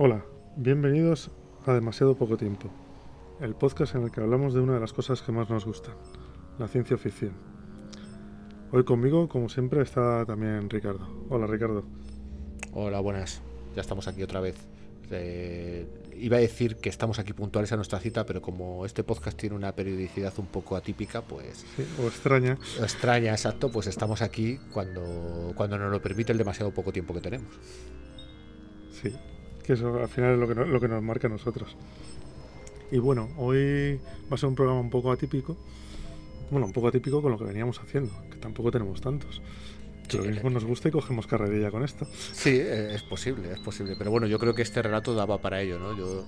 Hola, bienvenidos a Demasiado Poco Tiempo, el podcast en el que hablamos de una de las cosas que más nos gustan, la ciencia ficción. Hoy conmigo, como siempre, está también Ricardo. Hola Ricardo. Hola, buenas. Ya estamos aquí otra vez. Eh, iba a decir que estamos aquí puntuales a nuestra cita, pero como este podcast tiene una periodicidad un poco atípica, pues... Sí, o extraña. O extraña, exacto, pues estamos aquí cuando, cuando nos lo permite el demasiado poco tiempo que tenemos. Sí, que eso al final es lo que, lo que nos marca a nosotros. Y bueno, hoy va a ser un programa un poco atípico. Bueno, un poco atípico con lo que veníamos haciendo, que tampoco tenemos tantos. Pero lo mismo nos gusta y cogemos carrerilla con esto. Sí, eh, es posible, es posible. Pero bueno, yo creo que este relato daba para ello, ¿no? Yo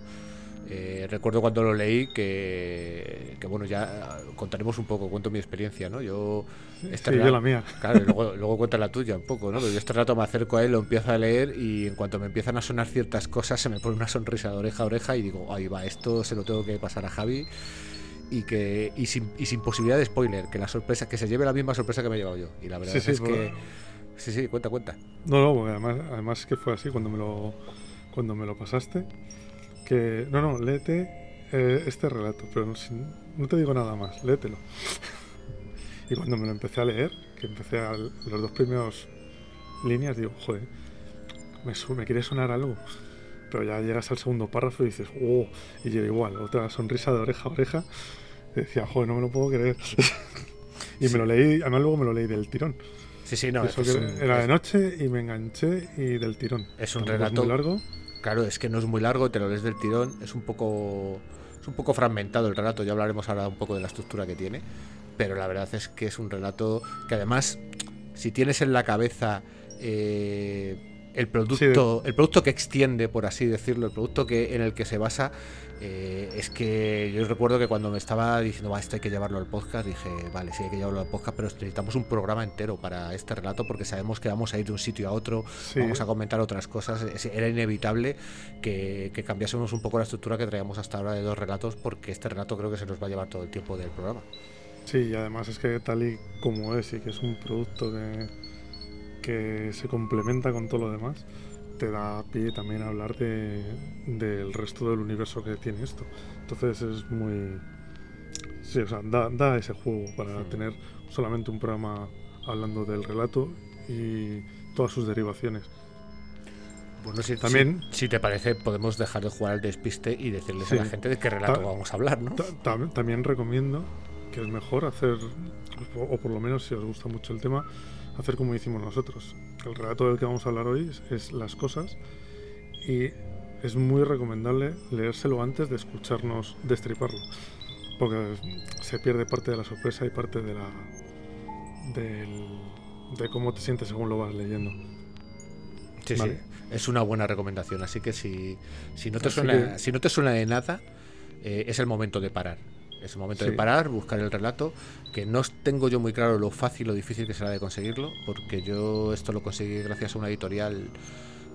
eh, recuerdo cuando lo leí que, que, bueno, ya contaremos un poco, cuento mi experiencia, ¿no? Yo... Este sí, yo la mía. Claro, luego, luego cuenta la tuya un poco, ¿no? yo este rato me acerco a él, lo empiezo a leer y en cuanto me empiezan a sonar ciertas cosas se me pone una sonrisa de oreja a oreja y digo, ahí va, esto se lo tengo que pasar a Javi y que y sin, y sin posibilidad de spoiler, que la sorpresa que se lleve la misma sorpresa que me he llevado yo. Y la verdad es que sí, sí, cuenta, cuenta. No, no, porque además además que fue así cuando me lo cuando me lo pasaste que no, no, léete eh, este relato, pero no, no, te digo nada más, léetelo. y cuando me lo empecé a leer, que empecé a los dos primeros líneas, digo, joder, me, me quiere sonar algo pero ya llegas al segundo párrafo y dices, oh, y yo igual, otra sonrisa de oreja a oreja, decía, joder, no me lo puedo creer. y me lo leí, además luego me lo leí del tirón. Sí, sí, no. era de noche y me enganché y del tirón. Es un relato. muy largo. Claro, es que no es muy largo, te lo lees del tirón, es un poco. Es un poco fragmentado el relato, ya hablaremos ahora un poco de la estructura que tiene, pero la verdad es que es un relato que además, si tienes en la cabeza eh, el producto, el producto que extiende, por así decirlo, el producto que en el que se basa, eh, es que yo recuerdo que cuando me estaba diciendo, esto hay que llevarlo al podcast, dije, vale, sí hay que llevarlo al podcast, pero necesitamos un programa entero para este relato porque sabemos que vamos a ir de un sitio a otro, vamos a comentar otras cosas. Era inevitable que, que, cambiásemos un poco la estructura que traíamos hasta ahora de dos relatos porque este relato creo que se nos va a llevar todo el tiempo del programa. Sí, y además es que tal y como es y que es un producto de que se complementa con todo lo demás, te da pie también a hablar de, del resto del universo que tiene esto. Entonces es muy... Sí, o sea, da, ese juego para tener solamente un programa hablando del relato y todas sus derivaciones. Bueno, si, también, si, te parece, podemos dejar de jugar al despiste y decirles a la gente de qué relato vamos a hablar, ¿no? también recomiendo que es mejor hacer, o por lo menos si os gusta mucho el tema, hacer como hicimos nosotros. El relato del que vamos a hablar hoy es, Las Cosas y es muy recomendable leérselo antes de escucharnos destriparlo, porque se pierde parte de la sorpresa y parte de la de cómo te sientes según lo vas leyendo. Sí, sí, es una buena recomendación, así que si, si, no, te suena, si no te suena de nada, eh, es el momento de parar es el momento de parar, buscar el relato, que no tengo yo muy claro lo fácil o difícil que será de conseguirlo, porque yo esto lo conseguí gracias a una editorial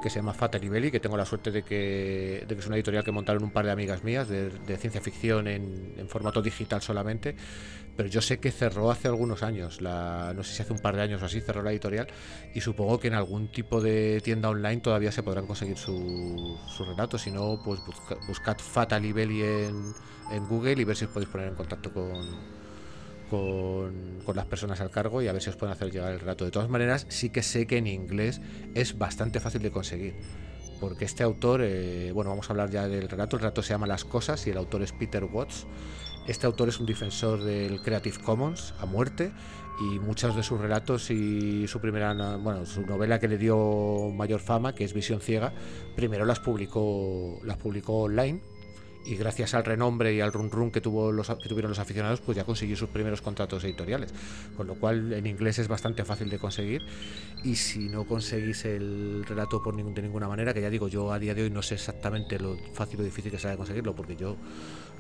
que se llama Fatal Belli, que tengo la suerte de que, de que, es una editorial que montaron un par de amigas mías de, ciencia ficción en, en, formato digital solamente, pero yo sé que cerró hace algunos años, la, no sé si hace un par de años o así, cerró la editorial y supongo que en algún tipo de tienda online todavía se podrán conseguir sus su relatos, si no, pues buscad Fatal Belli en, en Google y ver si os podéis poner en contacto con, con, las personas al cargo y a ver si os pueden hacer llegar el relato. De todas maneras, sí que sé que en inglés es bastante fácil de conseguir. Porque este autor, eh, bueno, vamos a hablar ya del relato. El relato se llama Las Cosas y el autor es Peter Watts. Este autor es un defensor del Creative Commons a muerte y muchos de sus relatos y su primera, bueno, su novela que le dio mayor fama, que es Visión Ciega, primero las publicó, las publicó online y gracias al renombre y al run run que, tuvo los, que tuvieron los aficionados, pues ya consiguió sus primeros contratos editoriales. Con lo cual en inglés es bastante fácil de conseguir. Y si no conseguís el relato por de ninguna manera, que ya digo, yo a día de hoy no sé exactamente lo fácil o difícil que sea de conseguirlo, porque yo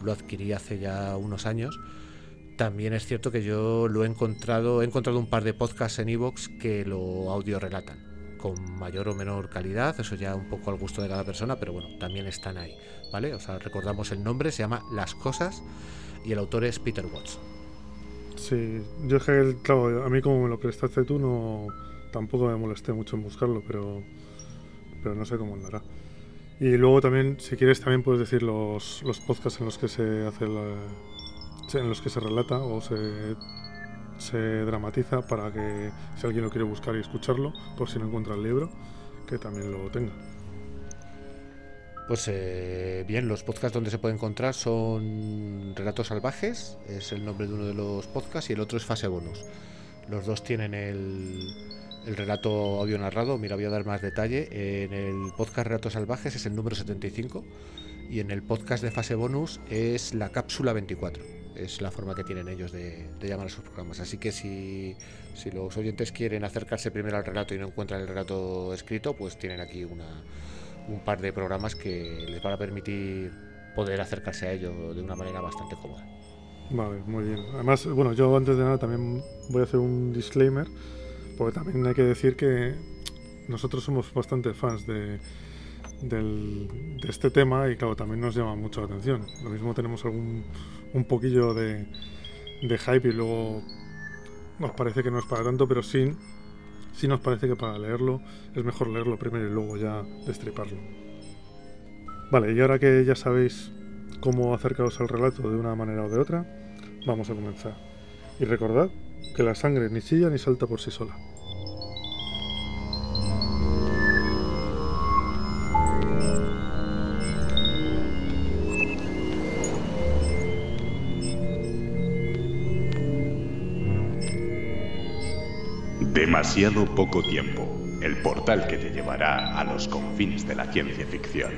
lo adquirí hace ya unos años. También es cierto que yo lo he encontrado, he encontrado un par de podcasts en Evox que lo audio relatan con mayor o menor calidad, eso ya un poco al gusto de cada persona, pero bueno, también están ahí, O sea, recordamos el nombre, se llama Las Cosas y el autor es Peter Watts. Sí, yo es que, a mí como me lo prestaste tú, no tampoco me molesté mucho en buscarlo, pero, pero no sé cómo andará. Y luego también, si quieres, también puedes decir los, los podcasts en los que se hace en los que se relata o se, se dramatiza para que si alguien lo quiere buscar y escucharlo, por si no encuentra el libro, que también lo tenga. Pues eh, bien, los podcasts donde se puede encontrar son Relatos Salvajes, es el nombre de uno de los podcasts, y el otro es Fase Bonus. Los dos tienen el, el relato audio narrado. Mira, voy a dar más detalle. En el podcast Relatos Salvajes es el número 75 y en el podcast de Fase Bonus es la cápsula 24. Es la forma que tienen ellos de, llamar a sus programas. Así que si, si, los oyentes quieren acercarse primero al relato y no encuentran el relato escrito, pues tienen aquí una, un par de programas que les van a permitir poder acercarse a ello de una manera bastante cómoda. Vale, muy bien. Además, bueno, yo antes de nada también voy a hacer un disclaimer, porque también hay que decir que nosotros somos bastante fans de, de este tema y claro, también nos llama mucho la atención. Lo mismo tenemos algún un poquillo de, de hype y luego nos parece que no es para tanto, pero sí sí nos parece que para leerlo es mejor leerlo primero y luego ya destriparlo. Vale, y ahora que ya sabéis cómo acercaros al relato de una manera o de otra, vamos a comenzar. Y recordad que la sangre ni chilla ni salta por sí sola. Demasiado poco tiempo, el portal que te llevará a los confines de la ciencia ficción.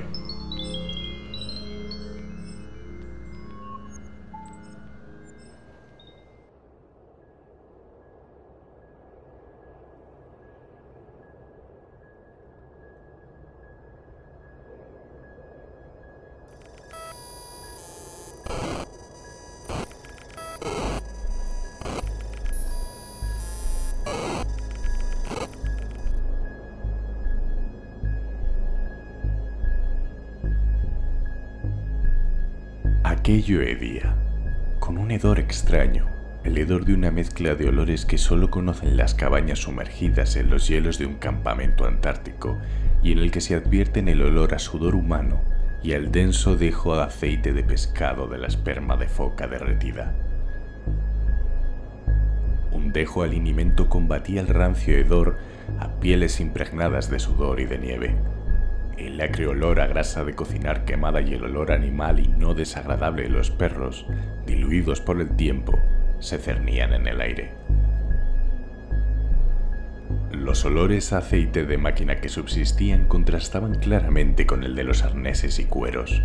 Aquello hedía, con un hedor extraño, el hedor de una mezcla de olores que solo conocen las cabañas sumergidas en los hielos de un campamento antártico y en el que se advierten el olor a sudor humano y el denso dejo de aceite de pescado de la esperma de foca derretida. Un dejo alimento combatía el rancio hedor a pieles impregnadas de sudor y de nieve el acre olor a grasa de cocinar quemada y el olor animal y no desagradable de los perros, diluidos por el tiempo, se cernían en el aire. Los olores a aceite de máquina que subsistían contrastaban claramente con el de los arneses y cueros.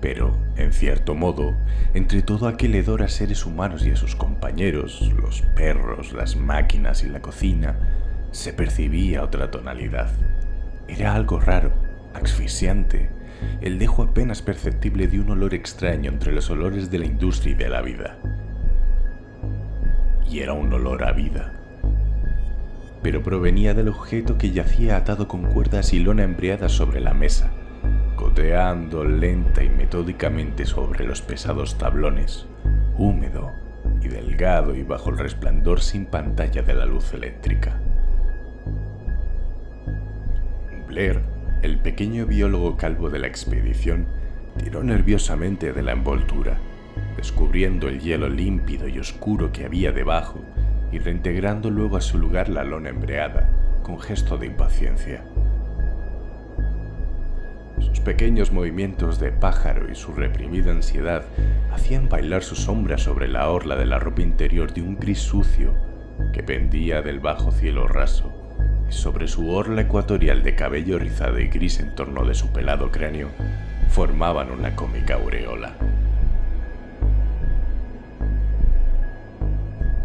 Pero, en cierto modo, entre todo aquel hedor a seres humanos y a sus compañeros, los perros, las máquinas y la cocina, se percibía otra tonalidad era algo raro, asfixiante, el dejo apenas perceptible de un olor extraño entre los olores de la industria y de la vida. Y era un olor a vida. Pero provenía del objeto que yacía atado con cuerdas y lona embriada sobre la mesa, goteando lenta y metódicamente sobre los pesados tablones, húmedo y delgado y bajo el resplandor sin pantalla de la luz eléctrica. Blair, el pequeño biólogo calvo de la expedición, tiró nerviosamente de la envoltura, descubriendo el hielo límpido y oscuro que había debajo y reintegrando luego a su lugar la lona embreada, con gesto de impaciencia. Sus pequeños movimientos de pájaro y su reprimida ansiedad hacían bailar su sombra sobre la orla de la ropa interior de un gris sucio que pendía del bajo cielo raso sobre su orla ecuatorial de cabello rizado y gris en torno de su pelado cráneo, formaban una cómica aureola.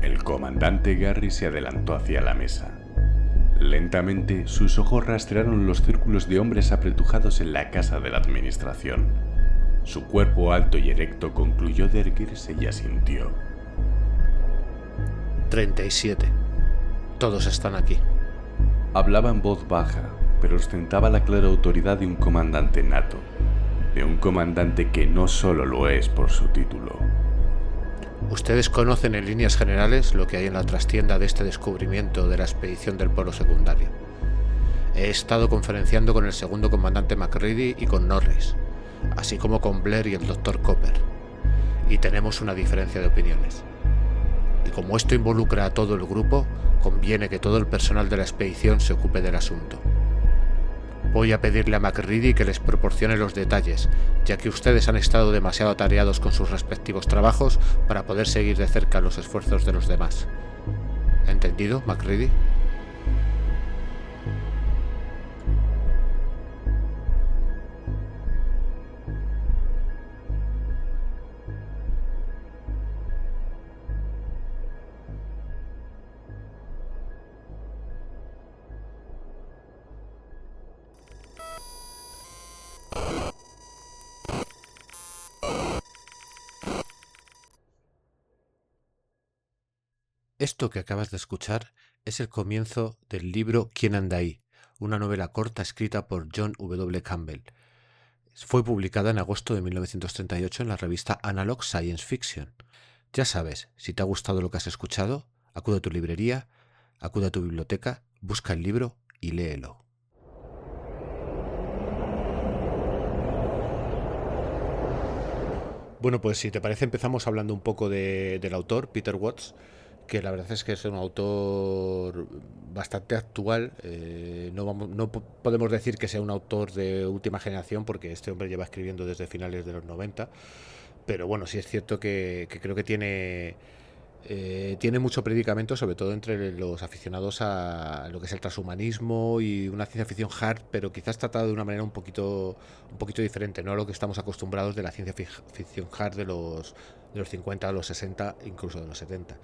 El comandante Gary se adelantó hacia la mesa. Lentamente, sus ojos rastrearon los círculos de hombres apretujados en la casa de la administración. Su cuerpo alto y erecto concluyó de erguirse y asintió. 37. Todos están aquí. Hablaba en voz baja, pero ostentaba la clara autoridad de un comandante nato, de un comandante que no solo lo es por su título. Ustedes conocen en líneas generales lo que hay en la trastienda de este descubrimiento de la expedición del polo secundario. he estado conferenciando con el segundo comandante McReady y con Norris, así como con Blair y el doctor Copper. Y tenemos una diferencia de opiniones. Y como esto involucra a todo el grupo, conviene que todo el personal de la expedición se ocupe del asunto. Voy a pedirle a McReady que les proporcione los detalles, ya que ustedes han estado demasiado atareados con sus respectivos trabajos para poder seguir de cerca los esfuerzos de los demás. ¿Entendido, McReady? Esto que acabas de escuchar es el comienzo del libro ¿Quién anda ahí? Una novela corta escrita por John W. Campbell. Fue publicada en agosto de 1938 en la revista Analog Science Fiction. Ya sabes, si te ha gustado lo que has escuchado, acude a tu librería, acude a tu biblioteca, busca el libro y léelo. Bueno, pues si te parece empezamos hablando un poco del autor, Peter Watts que la verdad es que es un autor bastante actual. Eh, no, no podemos decir que sea un autor de última generación, porque este hombre lleva escribiendo desde finales de los 90. Pero bueno, sí es cierto que creo que tiene eh, tiene mucho predicamento, sobre todo entre los aficionados a lo que es el transhumanismo y una ciencia ficción hard, pero quizás tratado de una manera un poquito, un poquito diferente, no a lo que estamos acostumbrados de la ciencia ficción hard de los, de los 50 a los 60, incluso de los 70.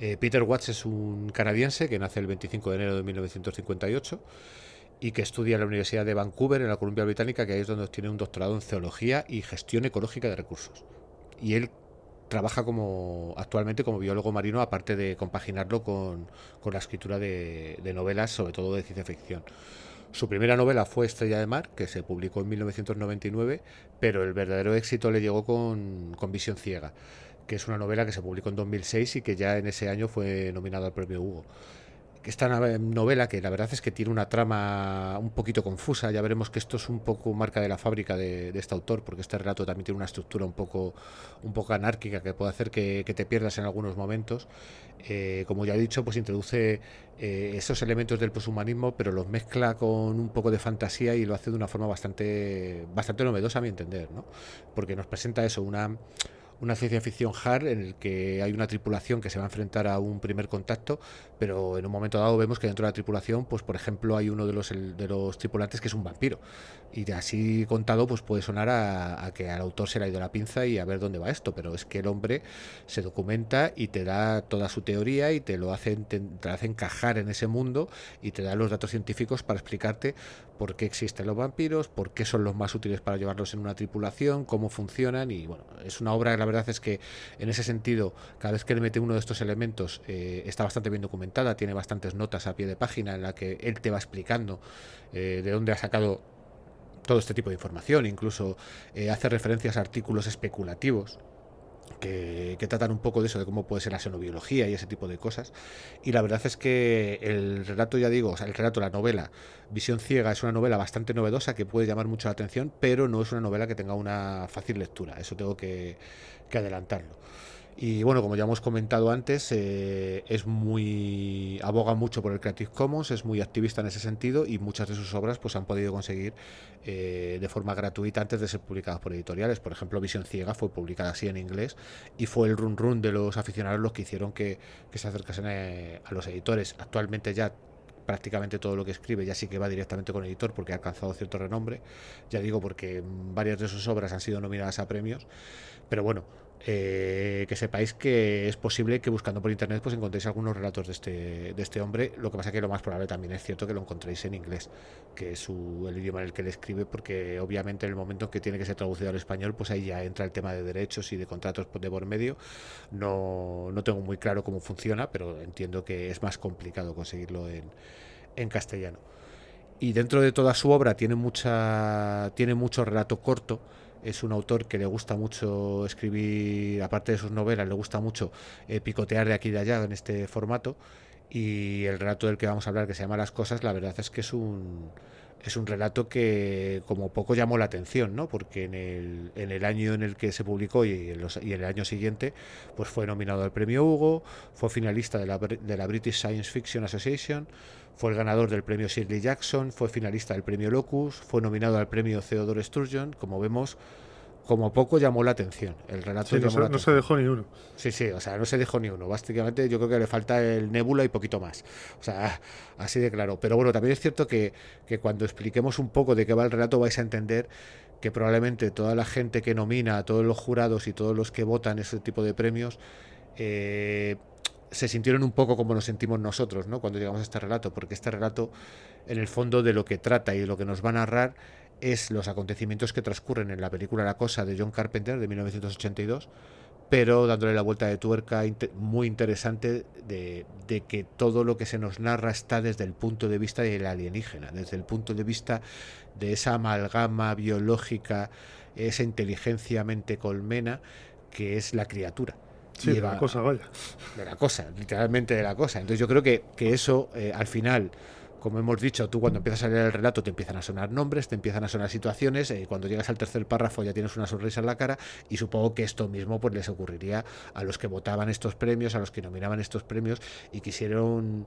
Eh, Peter Watts es un canadiense que nace el 25 de enero de 1958 y que estudia en la Universidad de Vancouver, en la Columbia Británica, que ahí es donde tiene un doctorado en Zoología y Gestión Ecológica de Recursos. Y él trabaja como actualmente como biólogo marino, aparte de compaginarlo con, la escritura de, novelas, sobre todo de ciencia ficción. Su primera novela fue Estrella de Mar, que se publicó en 1999, pero el verdadero éxito le llegó con, con Visión Ciega, que es una novela que se publicó en 2006 y que ya en ese año fue nominado al premio Hugo esta novela, que la verdad es que tiene una trama un poquito confusa, ya veremos que esto es un poco marca de la fábrica de, este autor, porque este relato también tiene una estructura un poco, un poco anárquica que puede hacer que, te pierdas en algunos momentos. Eh, como ya he dicho, pues introduce eh, esos elementos del poshumanismo, pero los mezcla con un poco de fantasía y lo hace de una forma bastante, bastante novedosa a mi entender, ¿no? porque nos presenta eso, una una ciencia ficción hard en el que hay una tripulación que se va a enfrentar a un primer contacto, pero en un momento dado vemos que dentro de la tripulación, pues por ejemplo, hay uno de los, de los tripulantes que es un vampiro. Y así contado, pues puede sonar a, que al autor se le ha ido la pinza y a ver dónde va esto, pero es que el hombre se documenta y te da toda su teoría y te lo hace, te hace encajar en ese mundo y te da los datos científicos para explicarte por qué existen los vampiros, por qué son los más útiles para llevarlos en una tripulación, cómo funcionan y bueno, es una obra, la verdad es que en ese sentido, cada vez que le mete uno de estos elementos eh, está bastante bien tiene bastantes notas a pie de página en la que él te va explicando eh, de dónde ha sacado todo este tipo de información, incluso eh, hace referencias a artículos especulativos que, tratan un poco de eso, de cómo puede ser la xenobiología y ese tipo de cosas. Y la verdad es que el relato, ya digo, el relato, la novela, Visión Ciega, es una novela bastante novedosa que puede llamar mucho la atención, pero no es una novela que tenga una fácil lectura, eso tengo que adelantarlo. Y bueno, como ya hemos comentado antes, eh, es muy aboga mucho por el Creative Commons, es muy activista en ese sentido y muchas de sus obras pues han podido conseguir eh, de forma gratuita antes de ser publicadas por editoriales. Por ejemplo, Visión Ciega fue publicada así en inglés y fue el run run de los aficionados los que hicieron que, se acercasen eh, a los editores. Actualmente ya prácticamente todo lo que escribe ya sí que va directamente con editor porque ha alcanzado cierto renombre, ya digo porque varias de sus obras han sido nominadas a premios, pero bueno, eh, que sepáis que es posible que buscando por internet pues encontréis algunos relatos de este, de este hombre. Lo que pasa que lo más probable también es cierto que lo encontréis en inglés, que es el idioma en el que él escribe, porque obviamente en el momento en que tiene que ser traducido al español, pues ahí ya entra el tema de derechos y de contratos de por medio. No, no tengo muy claro cómo funciona, pero entiendo que es más complicado conseguirlo en, en castellano. Y dentro de toda su obra tiene mucha tiene mucho relato corto es un autor que le gusta mucho escribir, aparte de sus novelas, le gusta mucho eh, picotear de aquí y de allá en este formato. Y el relato del que vamos a hablar, que se llama Las cosas, la verdad es que es un es un relato que como poco llamó la atención, ¿no? Porque en el, en el año en el que se publicó y, en y el año siguiente, pues fue nominado al premio Hugo, fue finalista de la, de la British Science Fiction Association, fue el ganador del premio Shirley Jackson, fue finalista del premio Locus, fue nominado al premio Theodore Sturgeon, como vemos, como poco llamó la atención. El relato no, se, dejó ni uno. Sí, sí, o sea, no se dejó ni uno. Básicamente yo creo que le falta el nébula y poquito más. O sea, así de claro. Pero bueno, también es cierto que, que cuando expliquemos un poco de qué va el relato vais a entender que probablemente toda la gente que nomina, todos los jurados y todos los que votan ese tipo de premios, eh, se sintieron un poco como nos sentimos nosotros, ¿no? Cuando llegamos a este relato, porque este relato, en el fondo, de lo que trata y de lo que nos va a narrar es los acontecimientos que transcurren en la película La Cosa de John Carpenter de 1982, pero dándole la vuelta de tuerca muy interesante de, que todo lo que se nos narra está desde el punto de vista del alienígena, desde el punto de vista de esa amalgama biológica, esa inteligencia mente colmena que es la criatura. Sí, de la cosa, vaya. De la cosa, literalmente de la cosa. Entonces yo creo que, que eso eh, al final como hemos dicho, tú cuando empiezas a leer el relato te empiezan a sonar nombres, te empiezan a sonar situaciones, eh, cuando llegas al tercer párrafo ya tienes una sonrisa en la cara y supongo que esto mismo pues les ocurriría a los que votaban estos premios, a los que nominaban estos premios y quisieron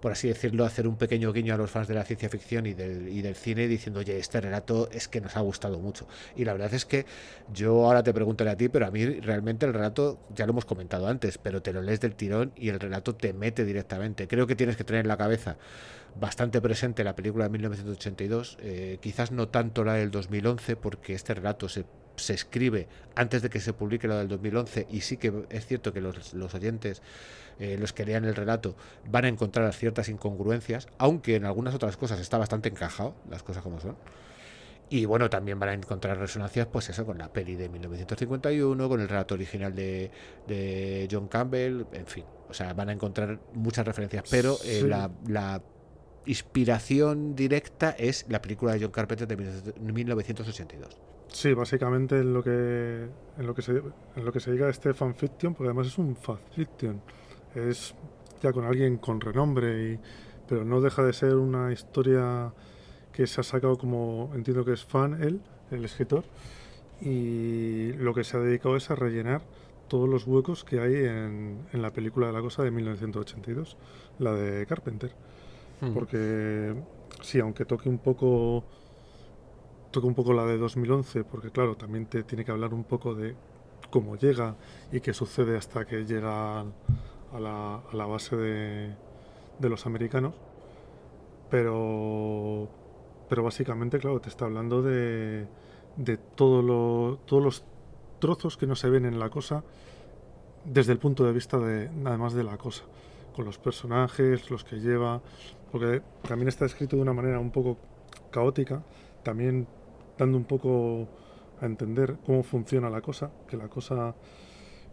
por así decirlo, hacer un pequeño guiño a los fans de la ciencia ficción y del, y del cine diciendo, oye, este relato es que nos ha gustado mucho. Y la verdad es que yo ahora te preguntaré a ti, pero a mí realmente el relato, ya lo hemos comentado antes, pero te lo lees del tirón y el relato te mete directamente. Creo que tienes que tener en la cabeza bastante presente la película de 1982, eh, quizás no tanto la del 2011, porque este relato se se escribe antes de que se publique la del 2011 y sí que es cierto que los, los oyentes eh, los que lean el relato, van a encontrar ciertas incongruencias, aunque en algunas otras cosas está bastante encajado, las cosas como son. Y bueno, también van a encontrar resonancias, pues eso, con la peli de 1951, con el relato original de, de John Campbell, en fin. O sea, van a encontrar muchas referencias, pero eh, la, la inspiración directa es la película de John Carpenter de 1982. Sí, básicamente en lo que en lo que se en lo que se diga este fanfiction, porque además es un fanfiction es ya con alguien con renombre, y, pero no deja de ser una historia que se ha sacado como, entiendo que es fan él, el escritor, y lo que se ha dedicado es a rellenar todos los huecos que hay en, en la película de la cosa de 1982, la de Carpenter. Hmm. Porque sí, aunque toque un poco toque un poco la de 2011, porque claro, también te tiene que hablar un poco de cómo llega y qué sucede hasta que llega a la, a la base de, de, los americanos. Pero, pero básicamente, claro, te está hablando de, de todo lo, todos los trozos que no se ven en la cosa desde el punto de vista de, además de la cosa, con los personajes, los que lleva, porque también está escrito de una manera un poco caótica, también dando un poco a entender cómo funciona la cosa, que la cosa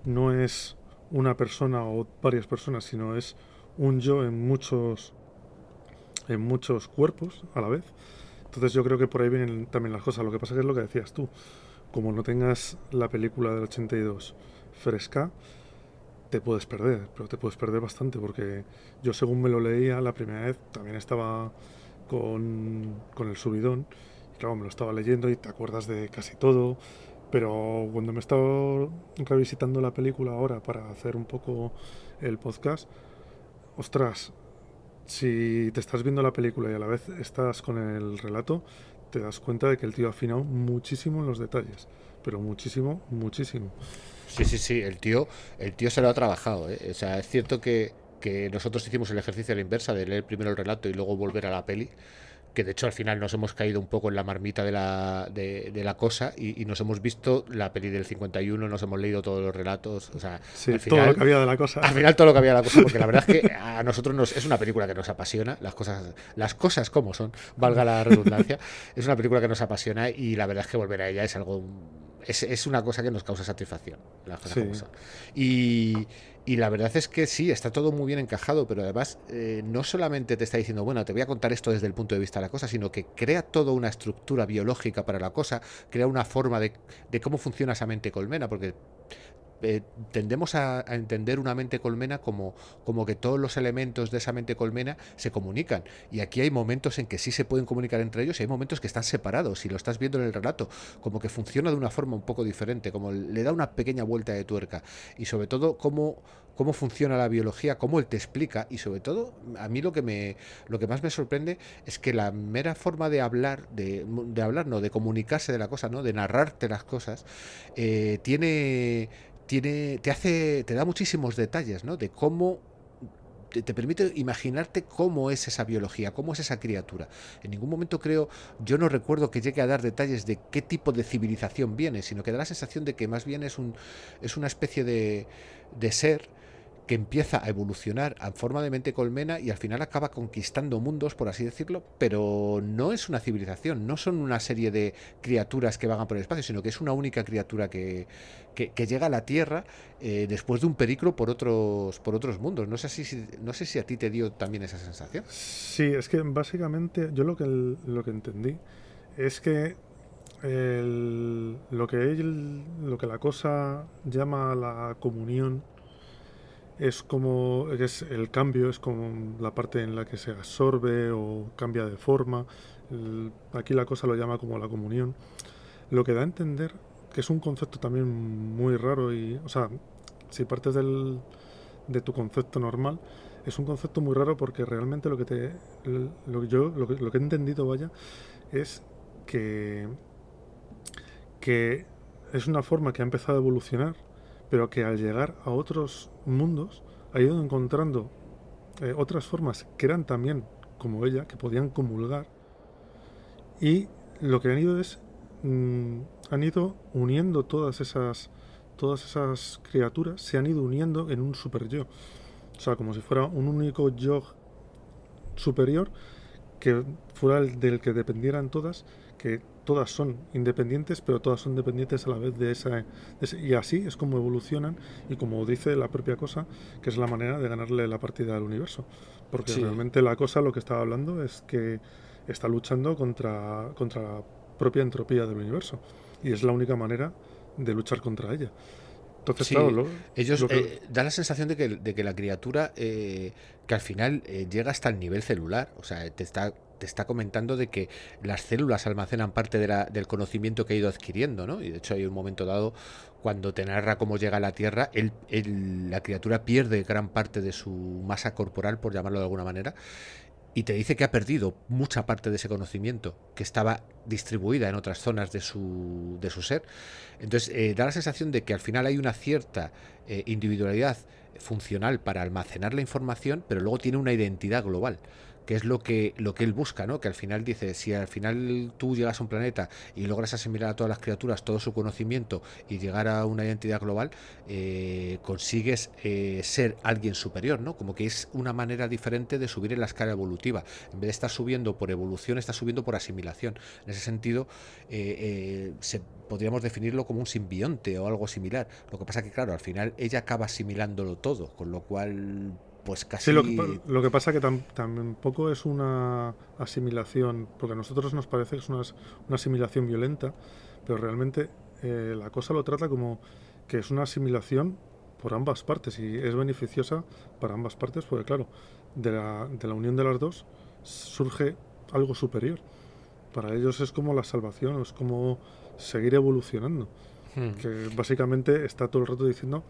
no es una persona o varias personas, sino es un yo en muchos en muchos cuerpos a la vez. Entonces yo creo que por ahí vienen también las cosas. Lo que pasa que es lo que decías tú. Como no tengas la película del 82 fresca, te puedes perder, pero te puedes perder bastante porque yo según me lo leía la primera vez también estaba con, con el subidón. Y claro, me lo estaba leyendo y te acuerdas de casi todo pero cuando me he estado revisitando la película ahora para hacer un poco el podcast, ostras, si te estás viendo la película y a la vez estás con el relato, te das cuenta de que el tío ha afinado muchísimo en los detalles, pero muchísimo, muchísimo. Sí, sí, sí, el tío, el tío se lo ha trabajado, ¿eh? o sea, es cierto que, que nosotros hicimos el ejercicio a la inversa de leer primero el relato y luego volver a la peli que de hecho al final nos hemos caído un poco en la marmita de la, de, la cosa y, nos hemos visto la peli del 51, nos hemos leído todos los relatos, o sea, al final, todo lo que había de la cosa. Al final todo lo que había de la cosa, porque la verdad es que a nosotros nos, es una película que nos apasiona, las cosas, las cosas como son, valga la redundancia, es una película que nos apasiona y la verdad es que volver a ella es algo es, es, una cosa que nos causa satisfacción. Como son. Y, y la verdad es que sí, está todo muy bien encajado, pero además eh, no solamente te está diciendo, bueno, te voy a contar esto desde el punto de vista de la cosa, sino que crea toda una estructura biológica para la cosa, crea una forma de, de cómo funciona esa mente colmena, porque eh, tendemos a, entender una mente colmena como, como que todos los elementos de esa mente colmena se comunican. Y aquí hay momentos en que sí se pueden comunicar entre ellos y hay momentos que están separados. Y lo estás viendo en el relato, como que funciona de una forma un poco diferente, como le da una pequeña vuelta de tuerca. Y sobre todo, cómo cómo funciona la biología, cómo él te explica y sobre todo a mí lo que me lo que más me sorprende es que la mera forma de hablar de, hablar no de comunicarse de la cosa no de narrarte las cosas eh, tiene tiene, te hace, te da muchísimos detalles, ¿no? De cómo te, permite imaginarte cómo es esa biología, cómo es esa criatura. En ningún momento creo, yo no recuerdo que llegue a dar detalles de qué tipo de civilización viene, sino que da la sensación de que más bien es un, es una especie de, de ser que empieza a evolucionar en forma de mente colmena y al final acaba conquistando mundos, por así decirlo, pero no es una civilización, no son una serie de criaturas que vagan por el espacio, sino que es una única criatura que, que, llega a la Tierra eh, después de un periclo por otros, por otros mundos. No sé, si, no sé si a ti te dio también esa sensación. Sí, es que básicamente yo lo que, lo que entendí es que lo que él, lo que la cosa llama la comunión es como es el cambio, es como la parte en la que se absorbe o cambia de forma. aquí la cosa lo llama como la comunión. Lo que da a entender que es un concepto también muy raro y, o sea, si partes del, de tu concepto normal, es un concepto muy raro porque realmente lo que te, lo yo, lo lo que he entendido, vaya, es que, que es una forma que ha empezado a evolucionar pero que al llegar a otros mundos ha ido encontrando eh, otras formas que eran también como ella, que podían comulgar, y lo que han ido es mm, han ido uniendo todas esas todas esas criaturas se han ido uniendo en un super yo o sea como si fuera un único yo superior que fuera el del que dependieran todas que todas son independientes, pero todas son dependientes a la vez de esa, Y así es como evolucionan y como dice la propia cosa, que es la manera de ganarle la partida al universo. Porque realmente la cosa lo que estaba hablando es que está luchando contra, contra la propia entropía del universo. Y es la única manera de luchar contra ella. Entonces, claro, ellos eh, da la sensación de que, de que la criatura eh, que al final eh, llega hasta el nivel celular, o sea, te está te está comentando de que las células almacenan parte del conocimiento que ha ido adquiriendo, ¿no? Y de hecho hay un momento dado cuando te narra cómo llega a la Tierra, él, la criatura pierde gran parte de su masa corporal, por llamarlo de alguna manera, y te dice que ha perdido mucha parte de ese conocimiento que estaba distribuida en otras zonas de su, de su ser. Entonces, eh, da la sensación de que al final hay una cierta eh, individualidad funcional para almacenar la información, pero luego tiene una identidad global que es lo que, lo que él busca, ¿no? Que al final dice, si al final tú llegas a un planeta y logras asimilar a todas las criaturas todo su conocimiento y llegar a una identidad global, eh, consigues eh, ser alguien superior, ¿no? Como que es una manera diferente de subir en la escala evolutiva. En vez de estar subiendo por evolución, está subiendo por asimilación. En ese sentido, eh, se, podríamos definirlo como un simbionte o algo similar. Lo que pasa que, claro, al final ella acaba asimilándolo todo, con lo cual pues casi... lo que, lo que pasa que tampoco es una asimilación, porque a nosotros nos parece que es una, asimilación violenta, pero realmente eh, la cosa lo trata como que es una asimilación por ambas partes y es beneficiosa para ambas partes, porque claro, de la, de la unión de las dos surge algo superior. Para ellos es como la salvación, es como seguir evolucionando. Hmm. Que básicamente está todo el rato diciendo,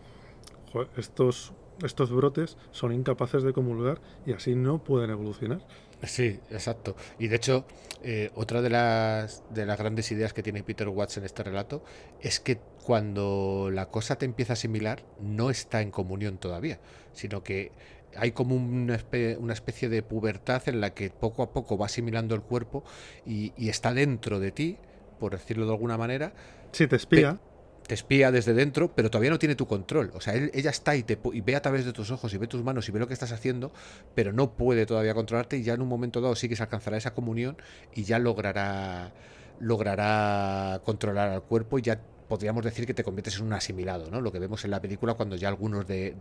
estos estos brotes son incapaces de comulgar y así no pueden evolucionar. Sí, exacto. Y de hecho, eh, otra de las, de las grandes ideas que tiene Peter Watts en este relato es que cuando la cosa te empieza a asimilar, no está en comunión todavía, sino que hay como una especie, una especie de pubertad en la que poco a poco va asimilando el cuerpo y, está dentro de ti, por decirlo de alguna manera. Sí, te espía te espía desde dentro, pero todavía no tiene tu control. O sea, ella está y, te, y ve a través de tus ojos y ve tus manos y ve lo que estás haciendo, pero no puede todavía controlarte y ya en un momento dado sí que se alcanzará esa comunión y ya logrará logrará controlar al cuerpo y ya podríamos decir que te conviertes en un asimilado, ¿no? Lo que vemos en la película cuando ya algunos de,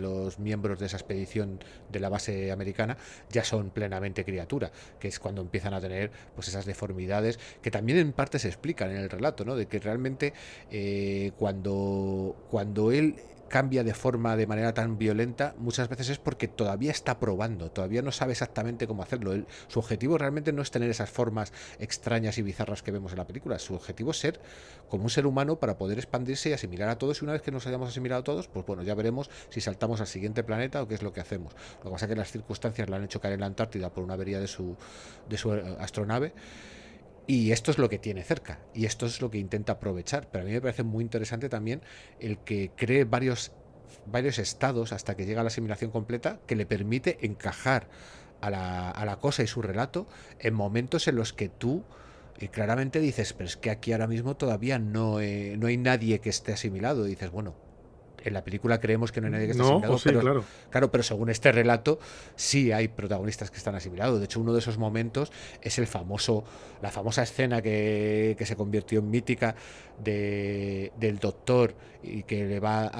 los miembros de esa expedición de la base americana ya son plenamente criatura, que es cuando empiezan a tener pues esas deformidades que también en parte se explican en el relato, ¿no? De que realmente eh, cuando, cuando él cambia de forma de manera tan violenta, muchas veces es porque todavía está probando, todavía no sabe exactamente cómo hacerlo. su objetivo realmente no es tener esas formas extrañas y bizarras que vemos en la película, su objetivo es ser como un ser humano para poder expandirse y asimilar a todos y una vez que nos hayamos asimilado a todos, pues bueno, ya veremos si saltamos al siguiente planeta o qué es lo que hacemos. Lo que pasa es que las circunstancias lo han hecho caer en la Antártida por una avería de su, de su eh, astronave. Y esto es lo que tiene cerca y esto es lo que intenta aprovechar. Pero a mí me parece muy interesante también el que cree varios, varios estados hasta que llega a la asimilación completa que le permite encajar a la, a la cosa y su relato en momentos en los que tú eh, claramente dices, pero es que aquí ahora mismo todavía no, eh, no hay nadie que esté asimilado. Y dices, bueno, en la película creemos que no hay nadie que esté asimilado, pero, claro. claro. pero según este relato sí hay protagonistas que están asimilados. De hecho, uno de esos momentos es el famoso, la famosa escena que, se convirtió en mítica de, del doctor y que le va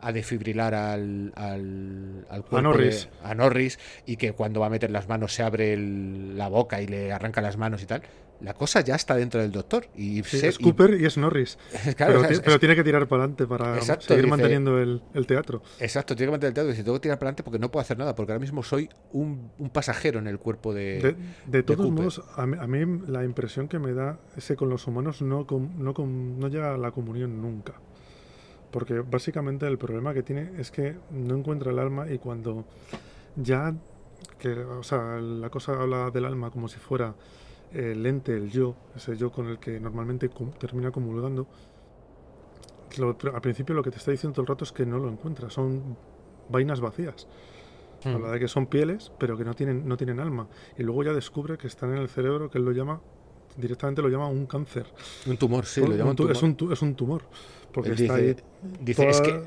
a, defibrilar al, al, cuerpo a Norris. a Norris y que cuando va a meter las manos se abre la boca y le arranca las manos y tal la cosa ya está dentro del doctor. Y es Cooper y, es Norris. pero, tiene que tirar para adelante para seguir manteniendo el, teatro. Exacto, tiene que mantener el teatro. Dice, tengo que tirar para adelante porque no puedo hacer nada, porque ahora mismo soy un, pasajero en el cuerpo de. De, todos modos, a mí, la impresión que me da es que con los humanos no, no, no llega a la comunión nunca. Porque básicamente el problema que tiene es que no encuentra el alma y cuando ya. Que, o sea, la cosa habla del alma como si fuera el ente, el yo, ese yo con el que normalmente termina comulgando, al principio lo que te está diciendo todo el rato es que no lo encuentras, son vainas vacías. Hmm. Habla de que son pieles, pero que no tienen, no tienen alma. Y luego ya descubre que están en el cerebro, que él lo llama, directamente lo llama un cáncer. Un tumor, sí, lo llama un tumor. Es, un, es un tumor. Porque está ahí dice es que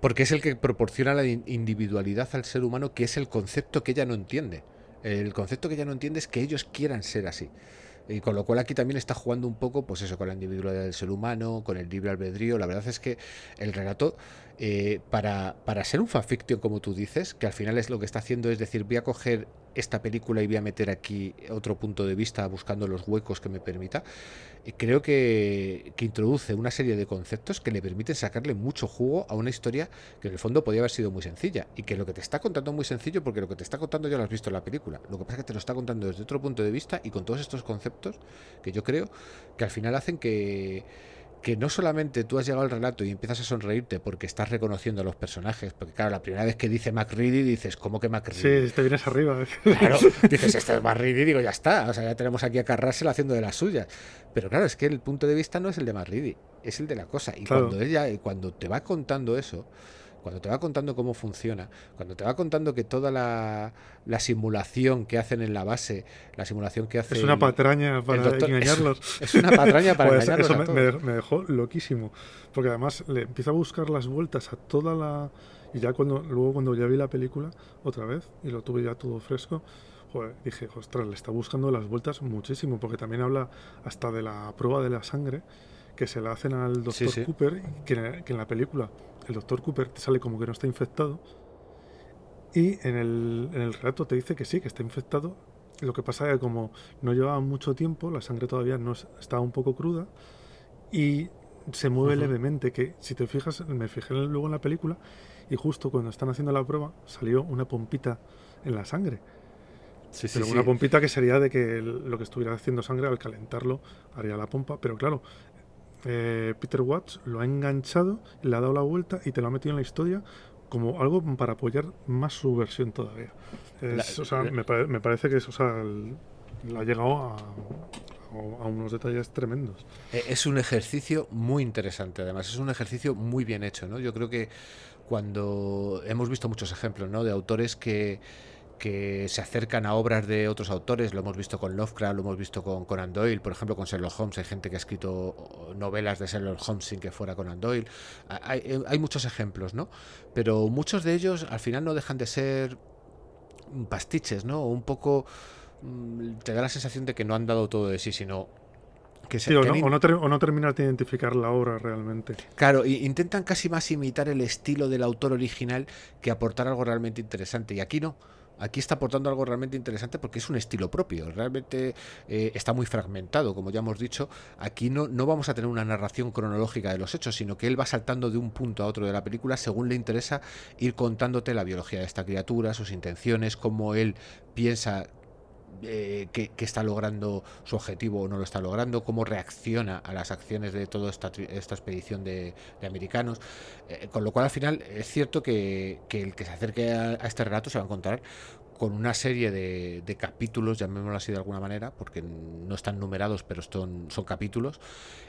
porque es el que proporciona la individualidad al ser humano, que es el concepto que ella no entiende. El concepto que ya no entiende es que ellos quieran ser así. Y con lo cual aquí también está jugando un poco, pues eso, con la individualidad del ser humano, con el libre albedrío. La verdad es que el relato, eh, para, para ser un fanfiction, como tú dices, que al final es lo que está haciendo, es decir, voy a coger esta película y voy a meter aquí otro punto de vista buscando los huecos que me permita, creo que, introduce una serie de conceptos que le permiten sacarle mucho jugo a una historia que en el fondo podría haber sido muy sencilla y que lo que te está contando es muy sencillo porque lo que te está contando ya lo has visto en la película. Lo que pasa es que te lo está contando desde otro punto de vista y con todos estos conceptos que yo creo que al final hacen que que no solamente tú has llegado al relato y empiezas a sonreírte porque estás reconociendo a los personajes, porque claro, la primera vez que dice MacReady dices, ¿cómo que MacReady? Sí, te vienes arriba. Claro, dices, este es MacReady, digo, ya está, o sea, ya tenemos aquí a Carrasel haciendo de las suyas. Pero claro, es que el punto de vista no es el de MacReady, es el de la cosa. Y cuando ella, cuando te va contando eso, cuando te va contando cómo funciona, cuando te va contando que toda la, simulación que hacen en la base, la simulación que hace. Es una patraña para engañarlos. Es, una patraña para pues engañarlos. Eso me, dejó loquísimo. Porque además le empieza a buscar las vueltas a toda la. Y ya cuando luego cuando ya vi la película otra vez y lo tuve ya todo fresco, dije, ostras, le está buscando las vueltas muchísimo, porque también habla hasta de la prueba de la sangre que se la hacen al doctor Cooper, que, que en la película el doctor Cooper te sale como que no está infectado y en el, en el relato te dice que sí, que está infectado. Lo que pasa es que como no llevaba mucho tiempo, la sangre todavía no estaba un poco cruda y se mueve levemente, que si te fijas, me fijé luego en la película y justo cuando están haciendo la prueba salió una pompita en la sangre. Sí, pero una pompita que sería de que lo que estuviera haciendo sangre al calentarlo haría la pompa, pero claro, eh, Peter Watts lo ha enganchado, le ha dado la vuelta y te lo ha metido en la historia como algo para apoyar más su versión todavía. me, parece que eso, ha llegado a, a, unos detalles tremendos. E, es un ejercicio muy interesante, además, es un ejercicio muy bien hecho, ¿no? Yo creo que cuando hemos visto muchos ejemplos, ¿no? De autores que que se acercan a obras de otros autores, lo hemos visto con Lovecraft, lo hemos visto con Conan Doyle, por ejemplo con Sherlock Holmes, hay gente que ha escrito novelas de Sherlock Holmes sin que fuera Conan Doyle, hay, hay muchos ejemplos, ¿no? Pero muchos de ellos al final no dejan de ser pastiches, ¿no? Un poco mm, te da la sensación de que no han dado todo de sí, sino o, no, o, terminas de identificar la obra realmente. Claro, intentan casi más imitar el estilo del autor original que aportar algo realmente interesante. Y aquí no. Aquí está aportando algo realmente interesante porque es un estilo propio. Realmente eh, está muy fragmentado, como ya hemos dicho. Aquí no, no vamos a tener una narración cronológica de los hechos, sino que él va saltando de un punto a otro de la película según le interesa ir contándote la biología de esta criatura, sus intenciones, cómo él piensa eh, que, está logrando su objetivo o no lo está logrando, cómo reacciona a las acciones de toda esta, esta expedición de, americanos. Eh, con lo cual, al final, es cierto que, el que se acerque a, este relato se va a encontrar con una serie de, capítulos, llamémoslo así de alguna manera, porque no están numerados, pero son, son capítulos,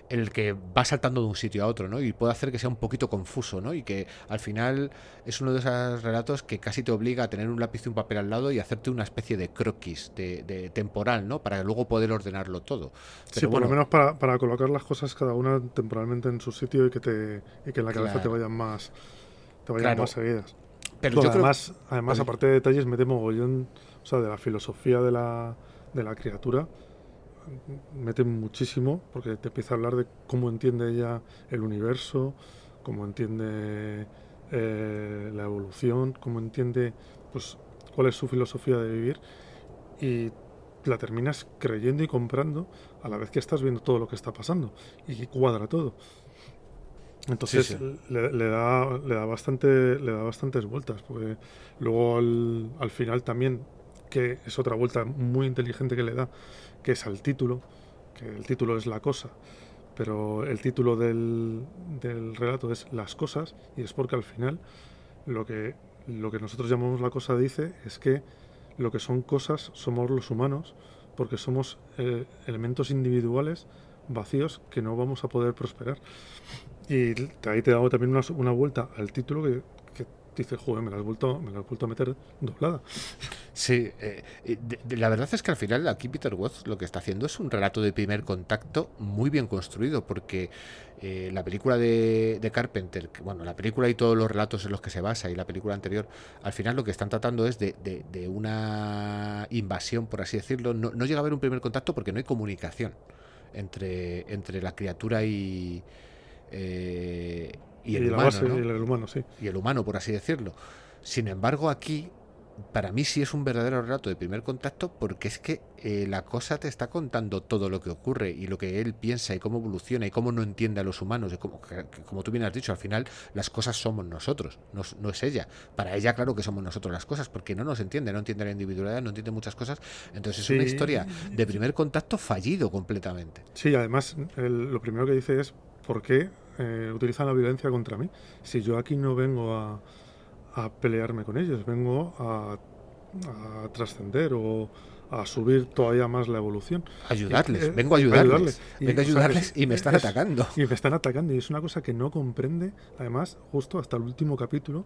en el que va saltando de un sitio a otro, ¿no? Y puede hacer que sea un poquito confuso, ¿no? Y que al final es uno de esos relatos que casi te obliga a tener un lápiz y un papel al lado y hacerte una especie de croquis de, temporal, ¿no? Para luego poder ordenarlo todo. sí, por lo menos para, colocar las cosas cada una temporalmente en su sitio y que, te, y que en la cabeza te vayan más, te vayan más seguidas. Pero además, además aparte de detalles, mete mogollón, o sea, de la filosofía de la, de la criatura, mete muchísimo, porque te empieza a hablar de cómo entiende ella el universo, cómo entiende eh, la evolución, cómo entiende pues cuál es su filosofía de vivir y la terminas creyendo y comprando a la vez que estás viendo todo lo que está pasando y cuadra todo. Entonces Le, da, le, da bastante, le da bastantes vueltas, porque luego al, final también, que es otra vuelta muy inteligente que le da, que es al título, que el título es la cosa, pero el título del, del relato es las cosas, y es porque al final lo que, lo que nosotros llamamos la cosa dice es que lo que son cosas somos los humanos, porque somos eh, elementos individuales vacíos que no vamos a poder prosperar. Y ahí te hago también una, una vuelta al título que, que dices, joder, me la has vuelto, me la has vuelto a meter doblada. Sí, eh, la verdad es que al final aquí Peter Watts lo que está haciendo es un relato de primer contacto muy bien construido, porque eh, la película de, Carpenter, bueno, la película y todos los relatos en los que se basa y la película anterior, al final lo que están tratando es de, de, una invasión, por así decirlo. No, no, llega a haber un primer contacto porque no hay comunicación entre, entre la criatura y, eh, y, el, humano, y el humano, sí. Y el humano, por así decirlo. Sin embargo, aquí para mí sí es un verdadero relato de primer contacto porque es que eh, la cosa te está contando todo lo que ocurre y lo que él piensa y cómo evoluciona y cómo no entiende a los humanos. Y como, como tú bien has dicho, al final las cosas somos nosotros, no, es ella. Para ella, claro que somos nosotros las cosas porque no nos entiende, no entiende la individualidad, no entiende muchas cosas. Entonces es una historia de primer contacto fallido completamente. Sí, además lo primero que dice es ¿por qué eh, utilizan la violencia contra mí? Si yo aquí no vengo a, pelearme con ellos, vengo a, trascender o a subir todavía más la evolución. Ayudarles, eh, vengo a ayudarles. vengo a ayudarles y me están atacando. Y me están atacando y es una cosa que no comprende, además, justo hasta el último capítulo,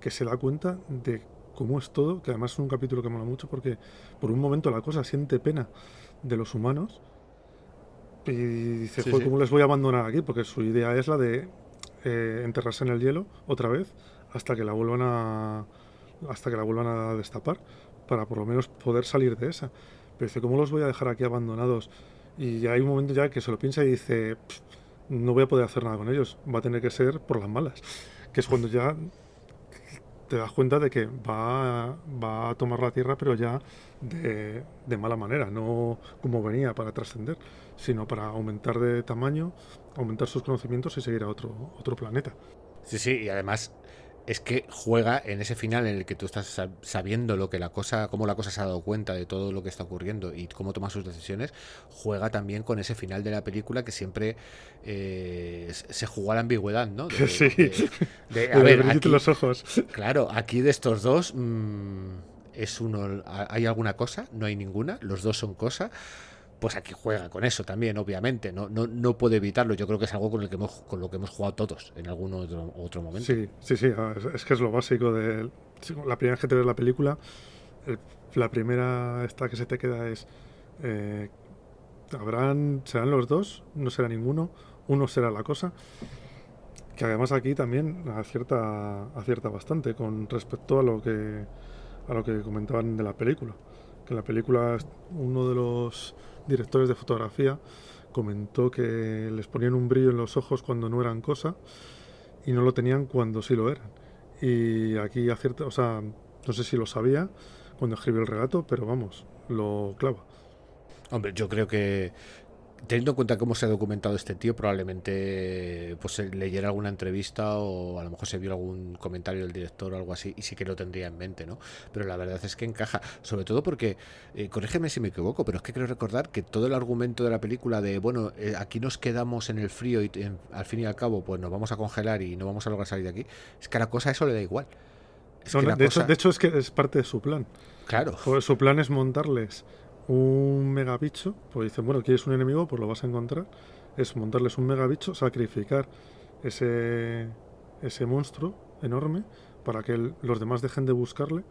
que se da cuenta de cómo es todo, que además es un capítulo que mola mucho porque por un momento la cosa siente pena de los humanos y dice, ¿cómo les voy a abandonar aquí? Porque su idea es la de eh, enterrarse en el hielo otra vez hasta que la vuelvan a hasta que la vuelvan a destapar para por lo menos poder salir de esa. Pero dice, ¿cómo los voy a dejar aquí abandonados? Y hay un momento ya que se lo piensa y dice, no voy a poder hacer nada con ellos, va a tener que ser por las malas. Que es cuando ya te das cuenta de que va, va a tomar la tierra, pero ya de, de mala manera, no como venía para trascender sino para aumentar de tamaño, aumentar sus conocimientos y seguir a otro, otro planeta. Sí, sí, y además es que juega en ese final en el que tú estás sabiendo lo que la cosa, cómo la cosa se ha dado cuenta de todo lo que está ocurriendo y cómo toma sus decisiones, juega también con ese final de la película que siempre eh, se jugó a la ambigüedad, ¿no? sí. De, a ver, aquí, los ojos. Claro, aquí de estos dos mm, es uno, hay alguna cosa, no hay ninguna, los dos son cosa pues aquí juega con eso también, obviamente. No, no, no puede evitarlo. Yo creo que es algo con, el que hemos, con lo que hemos jugado todos en algún otro, otro momento. Sí, sí, sí. Es, que es lo básico de. La primera vez que te ves la película, la primera esta que se te queda es. Eh, habrán serán los dos no será ninguno uno será la cosa que además aquí también acierta acierta bastante con respecto a lo que a lo que comentaban de la película que la película uno de los directores de fotografía comentó que les ponían un brillo en los ojos cuando no eran cosa y no lo tenían cuando sí lo eran. Y aquí acierta, o sea, no sé si lo sabía cuando escribió el relato, pero vamos, lo clava. Hombre, yo creo que teniendo en cuenta cómo se ha documentado este tío, probablemente pues leyera alguna entrevista o a lo mejor se vio algún comentario del director o algo así y sí que lo tendría en mente, ¿no? Pero la verdad es que encaja, sobre todo porque, eh, corrígeme si me equivoco, pero es que creo recordar que todo el argumento de la película de, bueno, eh, aquí nos quedamos en el frío y al fin y al cabo pues nos vamos a congelar y no vamos a lograr salir de aquí, es que a la cosa eso le da igual. de, hecho, de hecho es que es parte de su plan. Claro. Su plan es montarles un megabicho, pues dicen, bueno, quieres un enemigo, pues lo vas a encontrar. Es montarles un megabicho, sacrificar ese, ese monstruo enorme para que los demás dejen de buscarle.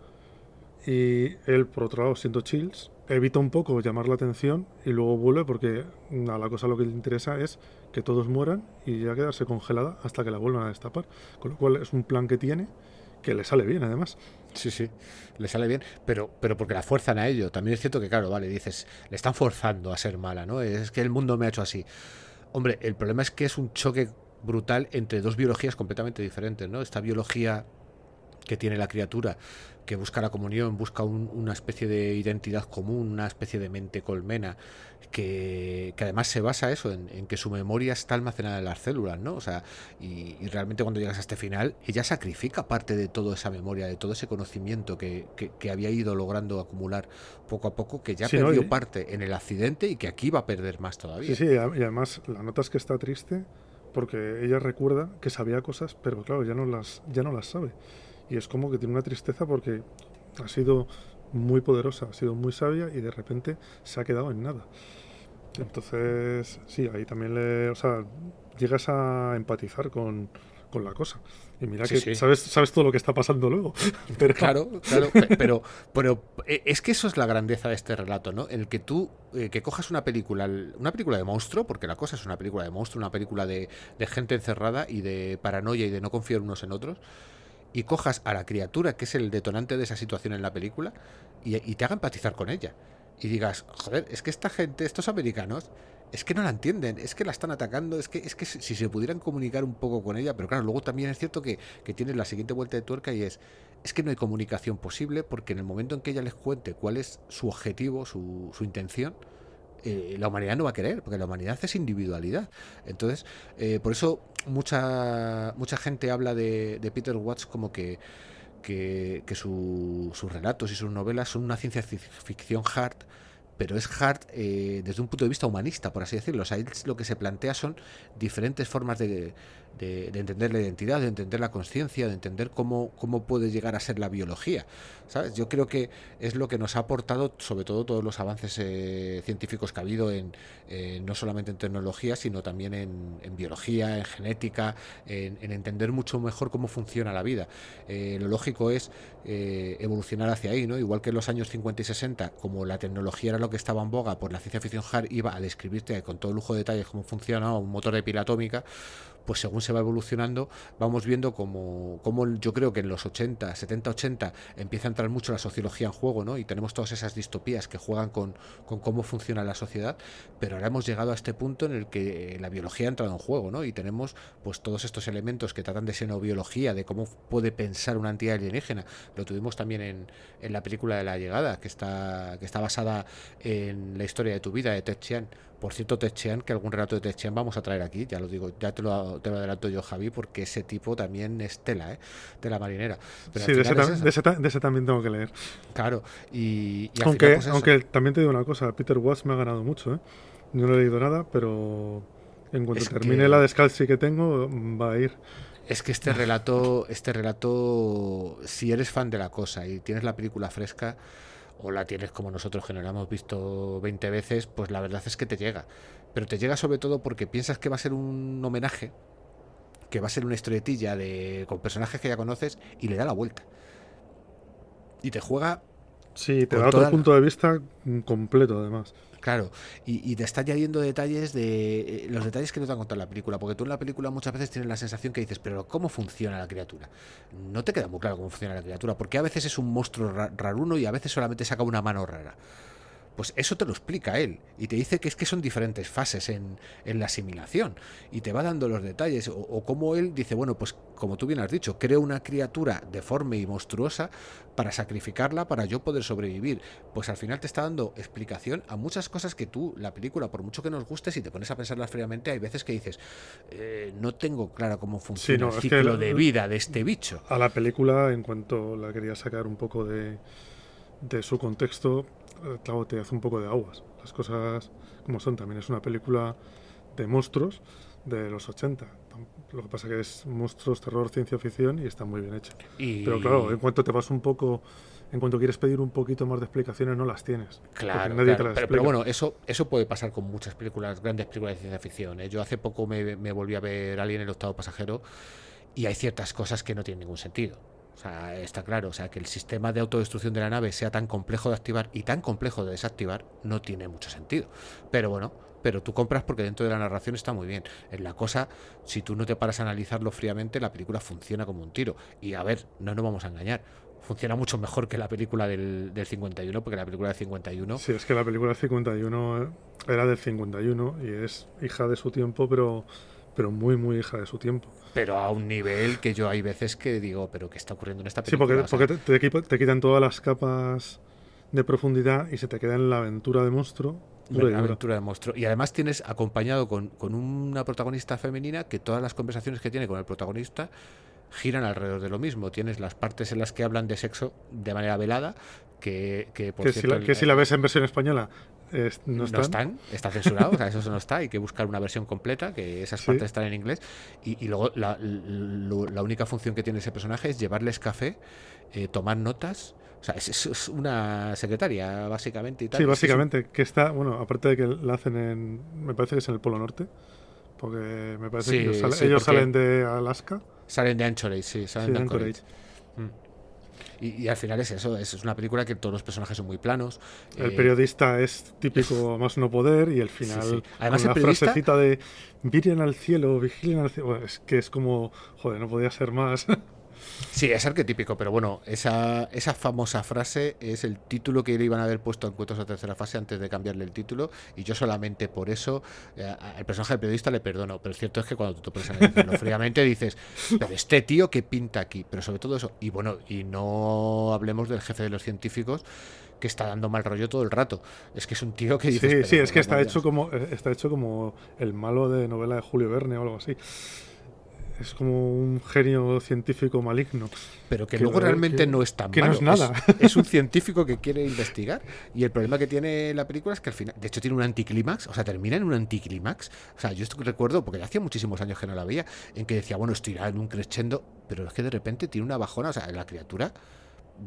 Y él, por otro lado, siendo chills, evita un poco llamar la atención y luego vuelve porque a la cosa lo que le interesa es que todos mueran y ya quedarse congelada hasta que la vuelvan a destapar. Con lo cual es un plan que tiene que le sale bien además. Sí, sí, le sale bien, pero, pero porque la fuerzan a ello. También es cierto que, claro, vale, dices, le están forzando a ser mala, ¿no? Es que el mundo me ha hecho así. Hombre, el problema es que es un choque brutal entre dos biologías completamente diferentes, ¿no? Esta biología que tiene la criatura, que busca la comunión, busca una especie de identidad común, una especie de mente colmena, que, además se basa eso, en, que su memoria está almacenada en las células, ¿no? O sea, y, realmente cuando llegas a este final, ella sacrifica parte de toda esa memoria, de todo ese conocimiento que, había ido logrando acumular poco a poco, que ya perdió parte en el accidente y que aquí va a perder más todavía. Sí, sí, y además la nota es que está triste porque ella recuerda que sabía cosas, pero claro, ya no las, ya no las sabe y es como que tiene una tristeza porque ha sido muy poderosa, ha sido muy sabia y de repente se ha quedado en nada. Entonces, sí, ahí también le, o sea, llegas a empatizar con, con la cosa. Y mira que Sabes, sabes todo lo que está pasando luego. Pero... Claro, claro, pero, pero eh, es que eso es la grandeza de este relato, ¿no? El que tú, eh, que cojas una película, una película de monstruo, porque la cosa es una película de monstruo, una película de, de gente encerrada y de paranoia y de no confiar unos en otros, y cojas a la criatura, que es el detonante de esa situación en la película, y, te haga empatizar con ella. Y digas, joder, es que esta gente, estos americanos, es que no la entienden, es que la están atacando, es que, es que si se pudieran comunicar un poco con ella, pero claro, luego también es cierto que, tienes la siguiente vuelta de tuerca y es, es que no hay comunicación posible porque en el momento en que ella les cuente cuál es su objetivo, su, su intención, eh, la humanidad no va a querer, porque la humanidad es individualidad. Entonces, eh, por eso mucha, mucha gente habla de, Peter Watts como que, que, sus relatos y sus novelas son una ciencia ficción hard pero es hard eh, desde un punto de vista humanista, por así decirlo. O sea, lo que se plantea son diferentes formas de, de, entender la identidad, de entender la conciencia, de entender cómo, cómo puede llegar a ser la biología. ¿Sabes? Yo creo que es lo que nos ha aportado, sobre todo, todos los avances eh, científicos que ha habido, en, no solamente en tecnología, sino también en, biología, en genética, en, entender mucho mejor cómo funciona la vida. Eh, lo lógico es eh, evolucionar hacia ahí, ¿no? Igual que en los años 50 y 60, como la tecnología era lo que estaba en boga, por la ciencia ficción hard iba a describirte con todo lujo de detalles cómo funciona un motor de pila atómica, pues según se va evolucionando, vamos viendo como, como yo creo que en los 80, 70, 80 empieza a mucho la sociología en juego, ¿no? Y tenemos todas esas distopías que juegan con, con cómo funciona la sociedad, pero ahora hemos llegado a este punto en el que la biología ha entrado en juego, ¿no? Y tenemos pues todos estos elementos que tratan de xenobiología, de cómo puede pensar una entidad alienígena. Lo tuvimos también en, en la película de La Llegada, que está, que está basada en la historia de tu vida, de Ted Chiang por cierto, Techean, que algún relato de Techean vamos a traer aquí, ya lo digo, ya te lo, te lo adelanto yo, Javi, porque ese tipo también es tela, ¿eh? de la marinera. sí, de ese, también tengo que leer. Claro, y, aunque, pues aunque también te digo una cosa, Peter Watts me ha ganado mucho, ¿eh? No he leído nada, pero en cuanto termine la descalzi que tengo, va a ir. Es que este relato, este relato, si eres fan de la cosa y tienes la película fresca, o la tienes como nosotros que no la hemos visto 20 veces, pues la verdad es que te llega. Pero te llega sobre todo porque piensas que va a ser un homenaje, que va a ser una historietilla de, con personajes que ya conoces y le da la vuelta. Y te juega... Sí, te da otro punto de vista completo además. Claro, y, te está añadiendo detalles de eh, los detalles que no te han contado en la película, porque tú en la película muchas veces tienes la sensación que dices, pero ¿cómo funciona la criatura? No te queda muy claro cómo funciona la criatura, porque a veces es un monstruo raruno y a veces solamente saca una mano rara. Pues eso te lo explica él y te dice que es que son diferentes fases en, la asimilación y te va dando los detalles o, o como él dice, bueno, pues como tú bien has dicho, creo una criatura deforme y monstruosa para sacrificarla para yo poder sobrevivir. Pues al final te está dando explicación a muchas cosas que tú, la película, por mucho que nos guste, si te pones a pensarlas fríamente, hay veces que dices, eh, no tengo claro cómo funciona el ciclo de vida de este bicho. A la película, en cuanto la quería sacar un poco de, de su contexto, eh, claro, te hace un poco de aguas. Las cosas como son, también es una película de monstruos de los 80. Lo que pasa que es monstruos, terror, ciencia ficción y está muy bien hecha. Pero claro, en cuanto te vas un poco en cuanto quieres pedir un poquito más de explicaciones, no las tienes. Claro, pero, bueno, eso, eso puede pasar con muchas películas, grandes películas de ciencia ficción. ¿eh? Yo hace poco me, me, volví a ver Alien el octavo pasajero y hay ciertas cosas que no tienen ningún sentido. O sea, está claro, o sea, que el sistema de autodestrucción de la nave sea tan complejo de activar y tan complejo de desactivar no tiene mucho sentido. Pero bueno, pero tú compras porque dentro de la narración está muy bien. En la cosa, si tú no te paras a analizarlo fríamente, la película funciona como un tiro. Y a ver, no nos vamos a engañar. Funciona mucho mejor que la película del, del 51, porque la película del 51. Sí, es que la película del 51 era del 51 y es hija de su tiempo, pero, pero muy, muy hija de su tiempo. Pero a un nivel que yo hay veces que digo, ¿pero qué está ocurriendo en esta película? Sí, porque, porque te, quitan todas las capas de profundidad y se te queda en la aventura de monstruo una aventura de monstruo. Y además tienes acompañado con, una protagonista femenina que todas las conversaciones que tiene con el protagonista giran alrededor de lo mismo. Tienes las partes en las que hablan de sexo de manera velada, que, que, por si, la, que si la ves en versión española no, están. está censurado, o sea, eso no está, hay que buscar una versión completa, que esas partes están en inglés. Y, luego la, única función que tiene ese personaje es llevarles café, eh, tomar notas o sea, es, una secretaria, básicamente. Y tal. Sí, básicamente, que está, bueno, aparte de que la hacen en, me parece que es en el Polo Norte, porque me parece que ellos, salen de Alaska. Salen de Anchorage, sí, salen de Anchorage. Y, al final es eso, es, una película que todos los personajes son muy planos. El eh, periodista es típico más no poder y el final Además, con la frasecita de miren al cielo, vigilen al cielo, es que es como, joder, no podía ser más. Sí, es arquetípico, pero bueno, esa, esa famosa frase es el título que le iban a haber puesto en Cuentos de Tercera Fase antes de cambiarle el título, y yo solamente por eso eh, al personaje del periodista le perdono, pero es cierto es que cuando tú te pones a fríamente dices, pero este tío que pinta aquí, pero sobre todo eso, y bueno, y no hablemos del jefe de los científicos, que está dando mal rollo todo el rato. Es que es un tío que dice. Sí, sí, es que está hecho como eh, está hecho como el malo de novela de Julio Verne o algo así es como un genio científico maligno. Pero que, luego realmente no es tan que malo. no es nada. Es, un científico que quiere investigar. Y el problema que tiene la película es que al final, de hecho, tiene un anticlímax, o sea, termina en un anticlímax. O sea, yo esto recuerdo, porque hacía muchísimos años que no la veía, en que decía, bueno, estoy en un crescendo, pero es que de repente tiene una bajona, o sea, la criatura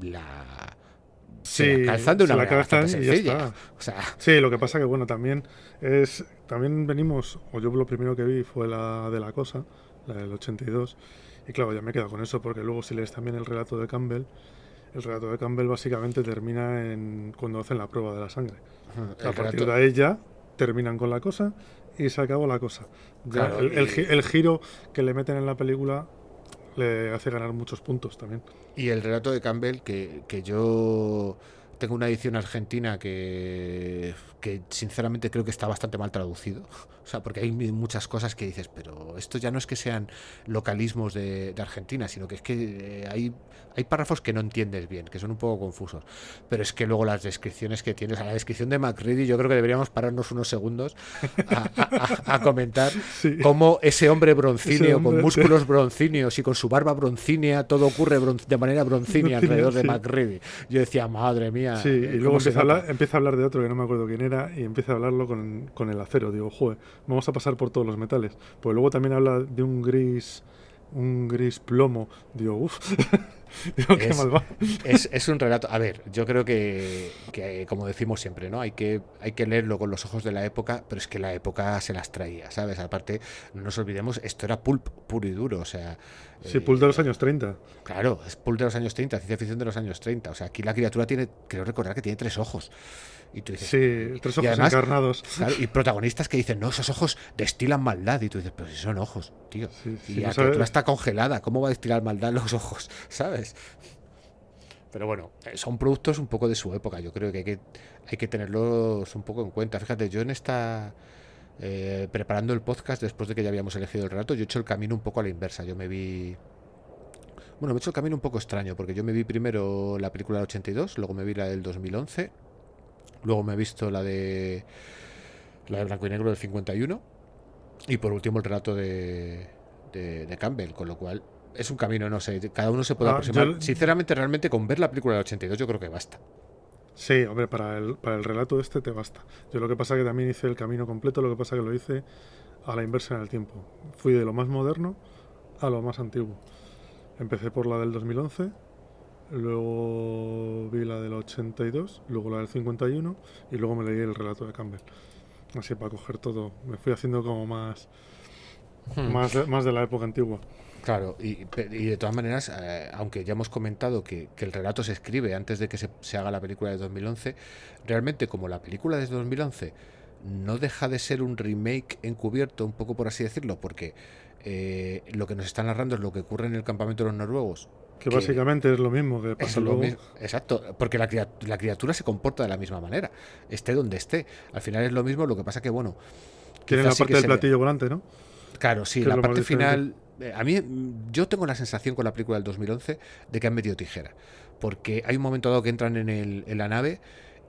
la. Sí, la calzan de una manera sencilla. O sea... Sí, lo que pasa que bueno, también es también venimos, o yo lo primero que vi fue la de la cosa, la del 82. Y claro, ya me he quedado con eso, porque luego si lees también el relato de Campbell, el relato de Campbell básicamente termina en cuando hacen la prueba de la sangre. a partir de ahí ya terminan con la cosa y se acabó la cosa. el, giro que le meten en la película le hace ganar muchos puntos también. Y el relato de Campbell, que, que yo tengo una edición argentina que, que sinceramente creo que está bastante mal traducido. O sea, porque hay muchas cosas que dices, pero esto ya no es que sean localismos de, Argentina, sino que es que eh, hay, hay párrafos que no entiendes bien, que son un poco confusos. Pero es que luego las descripciones que tienes, a la descripción de MacReady, yo creo que deberíamos pararnos unos segundos a, comentar cómo ese hombre broncíneo, con músculos broncíneos y con su barba broncínea, todo ocurre de manera broncínea alrededor de MacReady. Yo decía, madre mía. Sí, y luego empieza a, hablar, empieza a, hablar, de otro que no me acuerdo quién era y empieza a hablarlo con, con el acero. Digo, joder vamos a pasar por todos los metales. Pues luego también habla de un gris un gris plomo. Digo, uff. Digo, qué mal va. Es, es, un relato. A ver, yo creo que, que, como decimos siempre, ¿no? Hay que, hay que leerlo con los ojos de la época, pero es que la época se las traía, ¿sabes? Aparte, no nos olvidemos, esto era pulp puro y duro, o sea. Sí, pulp de los años 30. Claro, es pulp de los años 30, ciencia ficción de los años 30. O sea, aquí la criatura tiene, creo recordar que tiene tres ojos. Y tú dices, sí, tres ojos encarnados. y protagonistas que dicen, no, esos ojos destilan maldad. Y tú dices, pero si son ojos, tío. y la criatura está congelada, ¿cómo va a destilar maldad los ojos? ¿Sabes? Pero bueno, eh, son productos un poco de su época. Yo creo que hay que, hay que tenerlos un poco en cuenta. Fíjate, yo en esta. Eh, preparando el podcast después de que ya habíamos elegido el relato, yo he hecho el camino un poco a la inversa. Yo me vi. Bueno, me he hecho el camino un poco extraño, porque yo me vi primero la película del 82, luego me vi la del 2011, luego me he visto la de. La de Blanco y Negro del 51, y por último el relato de, de Campbell, con lo cual es un camino, no sé, cada uno se puede ah, aproximar. Sinceramente, realmente con ver la película del 82 yo creo que basta. Sí, hombre, para el, para el relato este te basta. Yo lo que pasa es que también hice el camino completo, lo que pasa que lo hice a la inversa en el tiempo. Fui de lo más moderno a lo más antiguo. Empecé por la del 2011, luego vi la del 82, luego la del 51 y luego me leí el relato de Campbell. Así para coger todo. Me fui haciendo como más, hmm. más, más de la época antigua. Claro, y, de todas maneras, eh, aunque ya hemos comentado que, el relato se escribe antes de que se, haga la película de 2011, realmente como la película de 2011 no deja de ser un remake encubierto, un poco por así decirlo, porque eh, lo que nos está narrando es lo que ocurre en el campamento de los noruegos. Que, básicamente es lo mismo que pasa luego. exacto, porque la, la criatura se comporta de la misma manera, esté donde esté. Al final es lo mismo, lo que pasa que, bueno... Tiene la parte del platillo volante, ¿no? Claro, sí, la parte final eh, a mí, yo tengo la sensación con la película del 2011 de que han metido tijera. Porque hay un momento dado que entran en, el, en la nave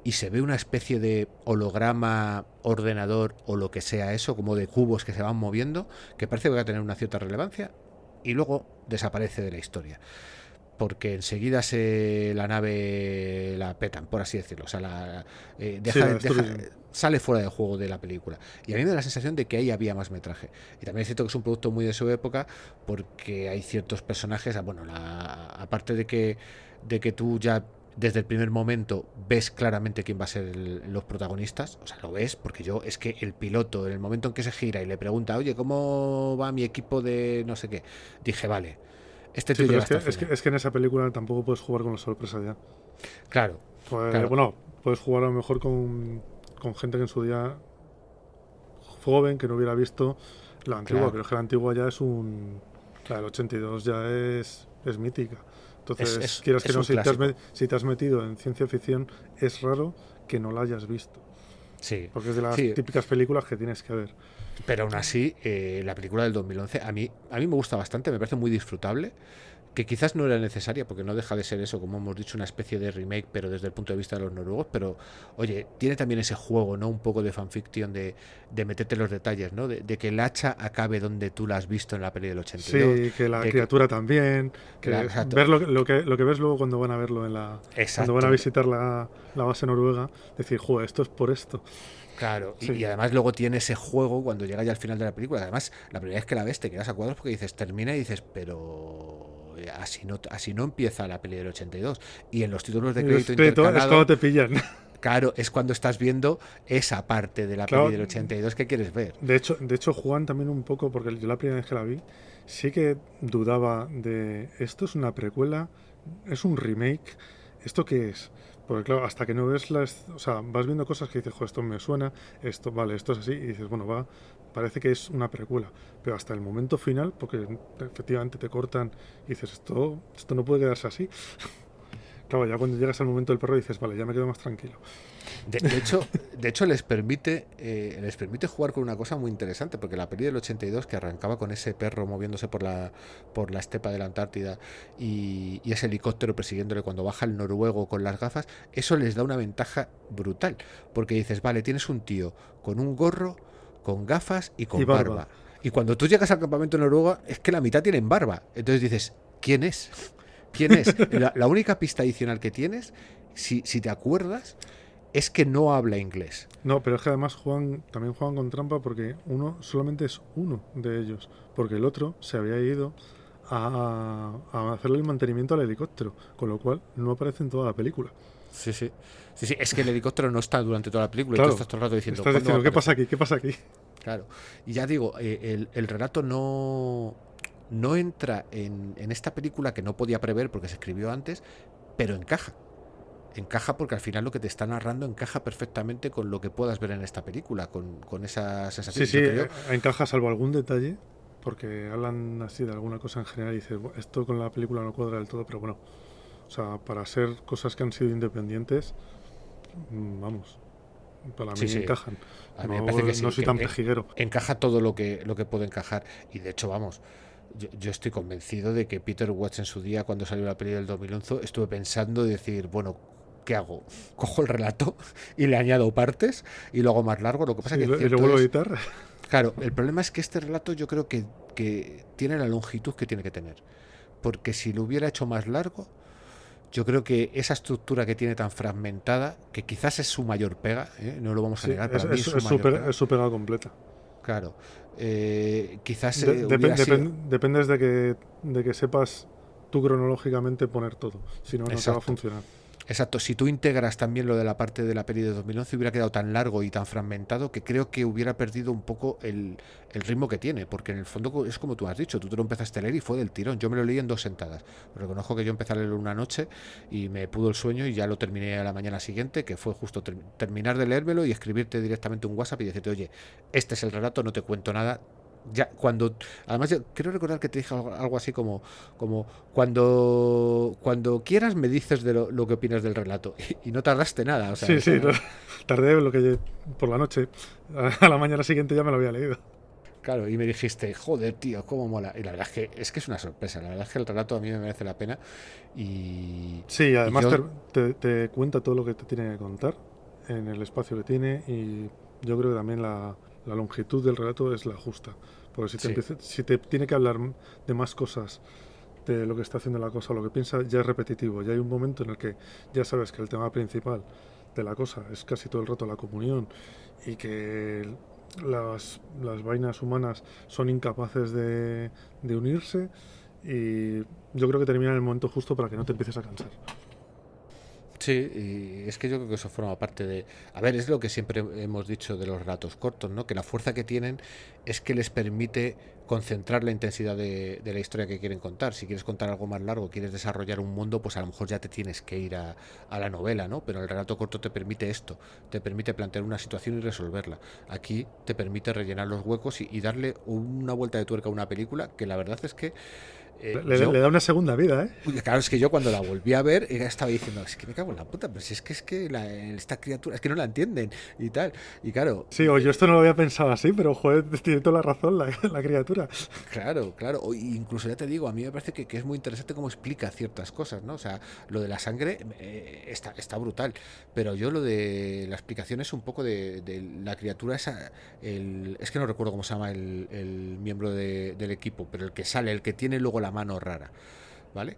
y se ve una especie de holograma, ordenador o lo que sea eso, como de cubos que se van moviendo, que parece que va a tener una cierta relevancia y luego desaparece de la historia porque enseguida se la nave la petan, por así decirlo. O sea, la, eh, deja, sale fuera del juego de la película. Y a mí me da la sensación de que ahí había más metraje. Y también es cierto que es un producto muy de su época porque hay ciertos personajes, ah, bueno, la, aparte de que, de que tú ya desde el primer momento ves claramente quién va a ser los protagonistas, o sea, lo ves, porque yo es que el piloto, en el momento en que se gira y le pregunta, oye, ¿cómo va mi equipo de no sé qué? Dije, vale, este sí, es, que, es, que, es, que, en esa película tampoco puedes jugar con la sorpresa ya. Claro, pues, Bueno, puedes jugar a lo mejor con, con, gente que en su día joven, que no hubiera visto la antigua, pero es que la antigua ya es un... La del 82 ya es, es mítica. Entonces, quieras que no, si te, has, si te, has, metido en ciencia ficción, es raro que no la hayas visto. Sí. Porque es de las típicas películas que tienes que ver. Pero aún así, eh, la película del 2011 a mí, a mí me gusta bastante, me parece muy disfrutable que quizás no era necesaria, porque no deja de ser eso, como hemos dicho, una especie de remake, pero desde el punto de vista de los noruegos, pero oye, tiene también ese juego, ¿no? Un poco de fanfiction, de, de meterte los detalles, ¿no? De, que el hacha acabe donde tú la has visto en la peli del 82. Sí, que la criatura también, que ver lo, que, lo que ves luego cuando van a verlo en la... Cuando van a visitar la, la base noruega, decir, joder, esto es por esto. Claro, y, además luego tiene ese juego cuando llega ya al final de la película. Además, la primera vez que la ves te quedas a cuadros porque dices, termina y dices, pero así no, así no empieza la peli del 82. Y en los títulos de crédito es cuando te pillan. Claro, es cuando estás viendo esa parte de la peli del 82 que quieres ver. De hecho, de hecho, Juan también un poco, porque yo la primera vez que la vi, sí que dudaba de, ¿esto es una precuela? ¿Es un remake? ¿Esto qué es? Porque claro, hasta que no ves las... O sea, vas viendo cosas que dices, jo, esto me suena, esto, vale, esto es así, y dices, bueno, va, parece que es una precuela. Pero hasta el momento final, porque efectivamente te cortan y dices, esto, esto no puede quedarse así. claro, ya cuando llegas al momento del perro dices, vale, ya me quedo más tranquilo. De, hecho, de hecho les permite eh, les permite jugar con una cosa muy interesante, porque la peli del 82 que arrancaba con ese perro moviéndose por la, por la estepa de la Antártida y, ese helicóptero persiguiéndole cuando baja el noruego con las gafas, eso les da una ventaja brutal, porque dices, vale, tienes un tío con un gorro, con gafas y con barba. Y cuando tú llegas al campamento noruego, es que la mitad tienen barba. Entonces dices, ¿quién es? ¿Quién es? La, única pista adicional que tienes, si, si te acuerdas, es que no habla inglés. No, pero es que además juegan, también juegan con trampa porque uno solamente es uno de ellos, porque el otro se había ido a, hacerle el mantenimiento al helicóptero, con lo cual no aparece en toda la película. Sí, sí. Sí, sí, es que el helicóptero no está durante toda la película y tú estás todo el rato diciendo, ¿qué pasa aquí? ¿Qué pasa aquí? Claro. Y ya digo, eh, el, relato no, no entra en, en, esta película que no podía prever porque se escribió antes, pero encaja encaja porque al final lo que te está narrando encaja perfectamente con lo que puedas ver en esta película, con, con esa sensación. Sí, sí, eh, encaja salvo algún detalle, porque hablan así de alguna cosa en general y dices, esto con la película no cuadra del todo, pero bueno, O sea, para ser cosas que han sido independientes, mm, vamos, para mí encajan. no, soy tan pejiguero. Encaja todo lo que, lo que puede encajar. Y de hecho, vamos, yo, estoy convencido de que Peter Watts en su día, cuando salió la peli del 2011, estuve pensando decir, bueno, ¿qué hago? Cojo el relato y le añado partes y lo hago más largo. Lo que pasa que. Y lo vuelvo a editar. Claro, el problema es que este relato yo creo que, que tiene la longitud que tiene que tener. Porque si lo hubiera hecho más largo, yo creo que esa estructura que tiene tan fragmentada, que quizás es su mayor pega, ¿eh? no lo vamos a negar, para es, mí es, su, pega. es, su, pega. completa. Claro, eh, quizás dependes de que, de que sepas tú cronológicamente poner todo, si no, no te va a funcionar. Exacto, si tú integras también lo de la parte de la peli de 2011, hubiera quedado tan largo y tan fragmentado que creo que hubiera perdido un poco el, ritmo que tiene, porque en el fondo es como tú has dicho, tú te lo empezaste a leer y fue del tirón. Yo me lo leí en dos sentadas. Reconozco que yo empecé a leerlo una noche y me pudo el sueño y ya lo terminé a la mañana siguiente, que fue justo terminar de leérmelo y escribirte directamente un WhatsApp y decirte, oye, este es el relato, no te cuento nada, ya cuando además yo quiero recordar que te dije algo, así como como cuando cuando quieras me dices de lo, que opinas del relato y, no tardaste nada sí sí tardé lo que por la noche a la mañana siguiente ya me lo había leído. Claro y me dijiste joder tío cómo mola y la verdad es que es que es una sorpresa la verdad es que el relato a mí me merece la pena. Y sí además te, te cuenta todo lo que te tiene que contar en el espacio que tiene y yo creo que también la la longitud del relato es la justa. Porque si te, si te tiene que hablar de más cosas de lo que está haciendo la cosa, lo que piensa, ya es repetitivo. Ya hay un momento en el que ya sabes que el tema principal de la cosa es casi todo el rato la comunión y que las, las vainas humanas son incapaces de, de unirse y yo creo que termina en el momento justo para que no te empieces a cansar. Sí, y es que yo creo que eso forma parte de... A ver, es lo que siempre hemos dicho de los relatos cortos, ¿no? Que la fuerza que tienen es que les permite concentrar la intensidad de, la historia que quieren contar. Si quieres contar algo más largo, quieres desarrollar un mundo, pues a lo mejor ya te tienes que ir a, la novela, ¿no? Pero el relato corto te permite esto, te permite plantear una situación y resolverla. Aquí te permite rellenar los huecos y darle una vuelta de tuerca a una película que la verdad es que eh, le, da una segunda vida, ¿eh? Claro, es que yo cuando la volví a ver estaba diciendo, es que me cago en la puta, pero si es que es que esta criatura, es que no la entienden y tal. Y claro. Sí, o yo esto no lo había pensado así, pero joder, tiene toda la razón la, criatura. Claro, claro. O incluso ya te digo, a mí me parece que, es muy interesante cómo explica ciertas cosas, ¿no? O sea, lo de la sangre eh, está, está brutal, pero yo lo de la explicación es un poco de, la criatura esa, el, es que no recuerdo cómo se llama el, miembro del equipo, pero el que sale, el que tiene luego la mano rara, ¿vale?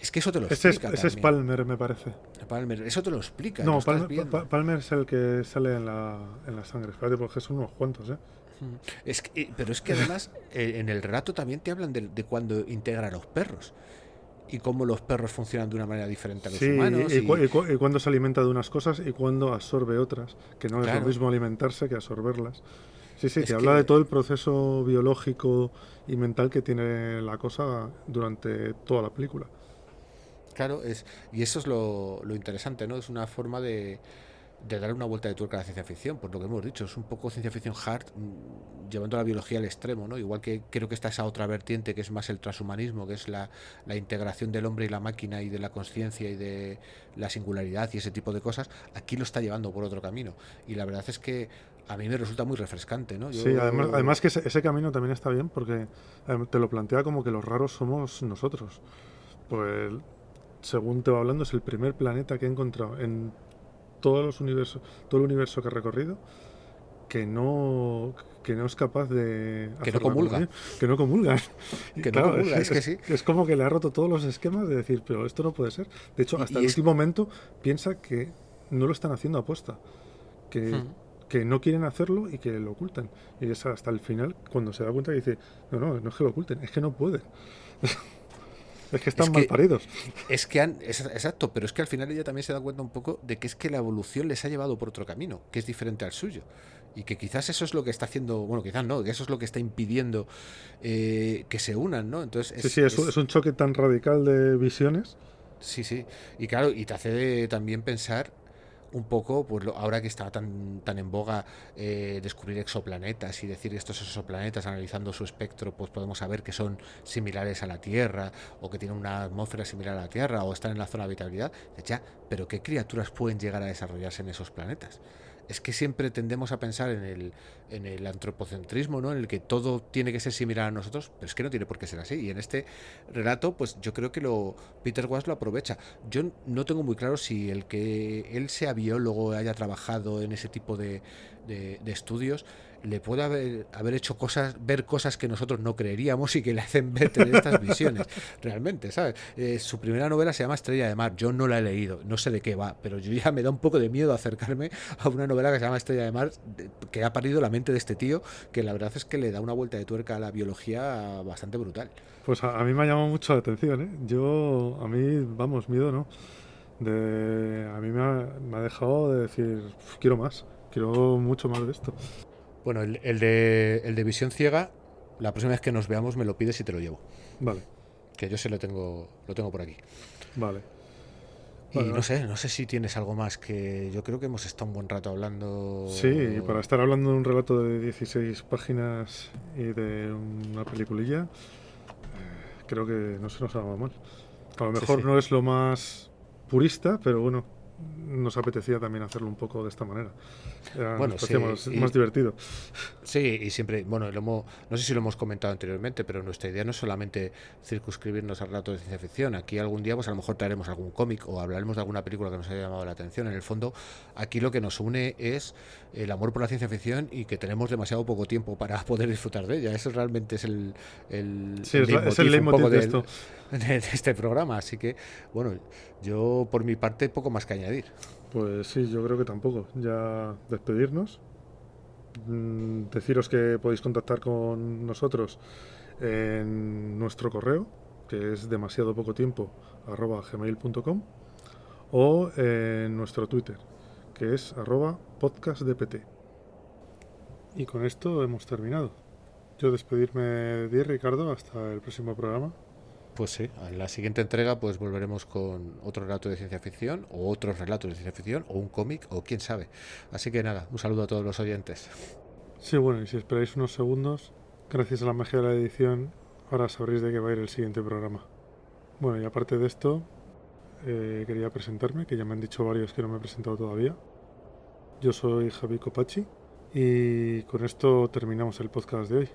Es que eso te lo explica. ese es Palmer, me parece. Palmer, eso te lo explica. No, Palmer, es el que sale en la, en la sangre. Espérate, porque son unos cuantos, ¿eh? Es eh, pero es que además eh, en el relato también te hablan de, cuando integra a los perros y cómo los perros funcionan de una manera diferente a los humanos. Y, y, cuando se alimenta de unas cosas y cuando absorbe otras, que no es lo mismo alimentarse que absorberlas. Sí, sí, te habla de todo el proceso biológico y mental que tiene la cosa durante toda la película. Claro, es, y eso es lo, lo interesante, ¿no? Es una forma de, de darle una vuelta de tuerca a la ciencia ficción, por lo que hemos dicho, es un poco ciencia ficción hard, mm, llevando la biología al extremo, ¿no? Igual que creo que está esa otra vertiente que es más el transhumanismo, que es la, la integración del hombre y la máquina y de la conciencia y de la singularidad y ese tipo de cosas, aquí lo está llevando por otro camino. Y la verdad es que a mí me resulta muy refrescante, ¿no? Sí, además, que ese, camino también está bien porque eh, te lo plantea como que los raros somos nosotros. Pues, según te va hablando, es el primer planeta que he encontrado en todos los universos, todo el universo que he recorrido que no que no es capaz de que no comulga. que no comulga. Que no comulga, es, que sí. es como que le ha roto todos los esquemas de decir pero esto no puede ser de hecho hasta el último momento piensa que no lo están haciendo aposta que hmm. que no quieren hacerlo y que lo ocultan. Y es hasta el final cuando se da cuenta y dice, no, no, no es que lo oculten, es que no pueden. es que están mal paridos. Es que han, exacto, pero es que al final ella también se da cuenta un poco de que es que la evolución les ha llevado por otro camino, que es diferente al suyo. Y que quizás eso es lo que está haciendo, bueno, quizás no, que eso es lo que está impidiendo eh, que se unan, ¿no? Entonces sí, sí, es, es, un choque tan radical de visiones. Sí, sí. Y claro, y te hace también pensar un poco, pues ahora que está tan, tan en boga eh, descubrir exoplanetas y decir estos exoplanetas analizando su espectro, pues podemos saber que son similares a la Tierra o que tienen una atmósfera similar a la Tierra o están en la zona de habitabilidad. Ya, pero ¿qué criaturas pueden llegar a desarrollarse en esos planetas? Es que siempre tendemos a pensar en el, en el antropocentrismo, ¿no? En el que todo tiene que ser similar a nosotros, pero es que no tiene por qué ser así. Y en este relato, pues yo creo que lo Peter Wass lo aprovecha. Yo no tengo muy claro si el que él sea biólogo, haya trabajado en ese tipo de, de estudios, le puede haber, haber hecho cosas, ver cosas que nosotros no creeríamos y que le hacen ver tener estas visiones, realmente, ¿sabes? Eh, su primera novela se llama Estrella de Mar, yo no la he leído, no sé de qué va, pero yo ya me da un poco de miedo acercarme a una novela que se llama Estrella de Mar, que ha parido la mente de este tío, que la verdad es que le da una vuelta de tuerca a la biología bastante brutal. Pues a, mí me ha llamado mucho la atención, ¿eh? Yo, a mí, vamos, miedo, ¿no? De, a mí me ha, me ha dejado de decir, quiero más, quiero mucho más de esto. Bueno, el, de, el de visión ciega, la próxima vez que nos veamos me lo pides y te lo llevo. Vale. Que yo se lo tengo, lo tengo por aquí. Vale. Y no sé, no sé si tienes algo más que yo creo que hemos estado un buen rato hablando. Sí, para estar hablando de un relato de 16 páginas y de una peliculilla, eh, creo que no se nos ha dado mal. A lo mejor no es lo más purista, pero bueno, nos apetecía también hacerlo un poco de esta manera. bueno, sí, más, divertido. Sí, y siempre, bueno, no sé si lo hemos comentado anteriormente, pero nuestra idea no es solamente circunscribirnos al relato de ciencia ficción. Aquí algún día, pues a lo mejor traeremos algún cómic o hablaremos de alguna película que nos haya llamado la atención. En el fondo, aquí lo que nos une es el amor por la ciencia ficción y que tenemos demasiado poco tiempo para poder disfrutar de ella. Eso realmente es el, el, sí, es, el de esto. de este programa. Así que, bueno, yo por mi parte poco más que añadir. Pues sí, yo creo que tampoco. Ya despedirnos. Mm, deciros que podéis contactar con nosotros en nuestro correo, que es demasiado poco tiempo, arroba gmail.com, o en nuestro Twitter, que es arroba podcastdpt. Y con esto hemos terminado. Yo despedirme de ti, Ricardo, hasta el próximo programa. Pues sí, en la siguiente entrega pues volveremos con otro relato de ciencia ficción o otros relatos de ciencia ficción o un cómic o quién sabe. Así que nada, un saludo a todos los oyentes. Sí, bueno, y si esperáis unos segundos, gracias a la magia de la edición, ahora sabréis de qué va a ir el siguiente programa. Bueno, y aparte de esto, eh, quería presentarme, que ya me han dicho varios que no me he presentado todavía. Yo soy Javi Copachi y con esto terminamos el podcast de hoy.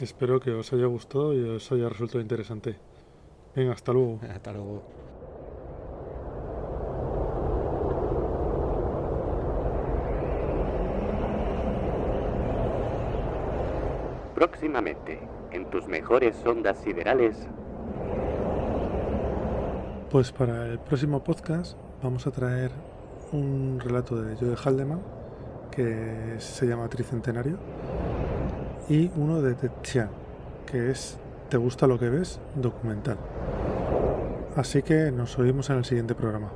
Espero que os haya gustado y os haya resultado interesante. Venga, hasta luego. Hasta luego. Próximamente, en tus mejores ondas siderales. Pues para el próximo podcast vamos a traer un relato de Joe Haldeman que se llama Tricentenario y uno de Ted Chiang que es ¿Te gusta lo que ves? documental. Así que nos oímos en el siguiente programa.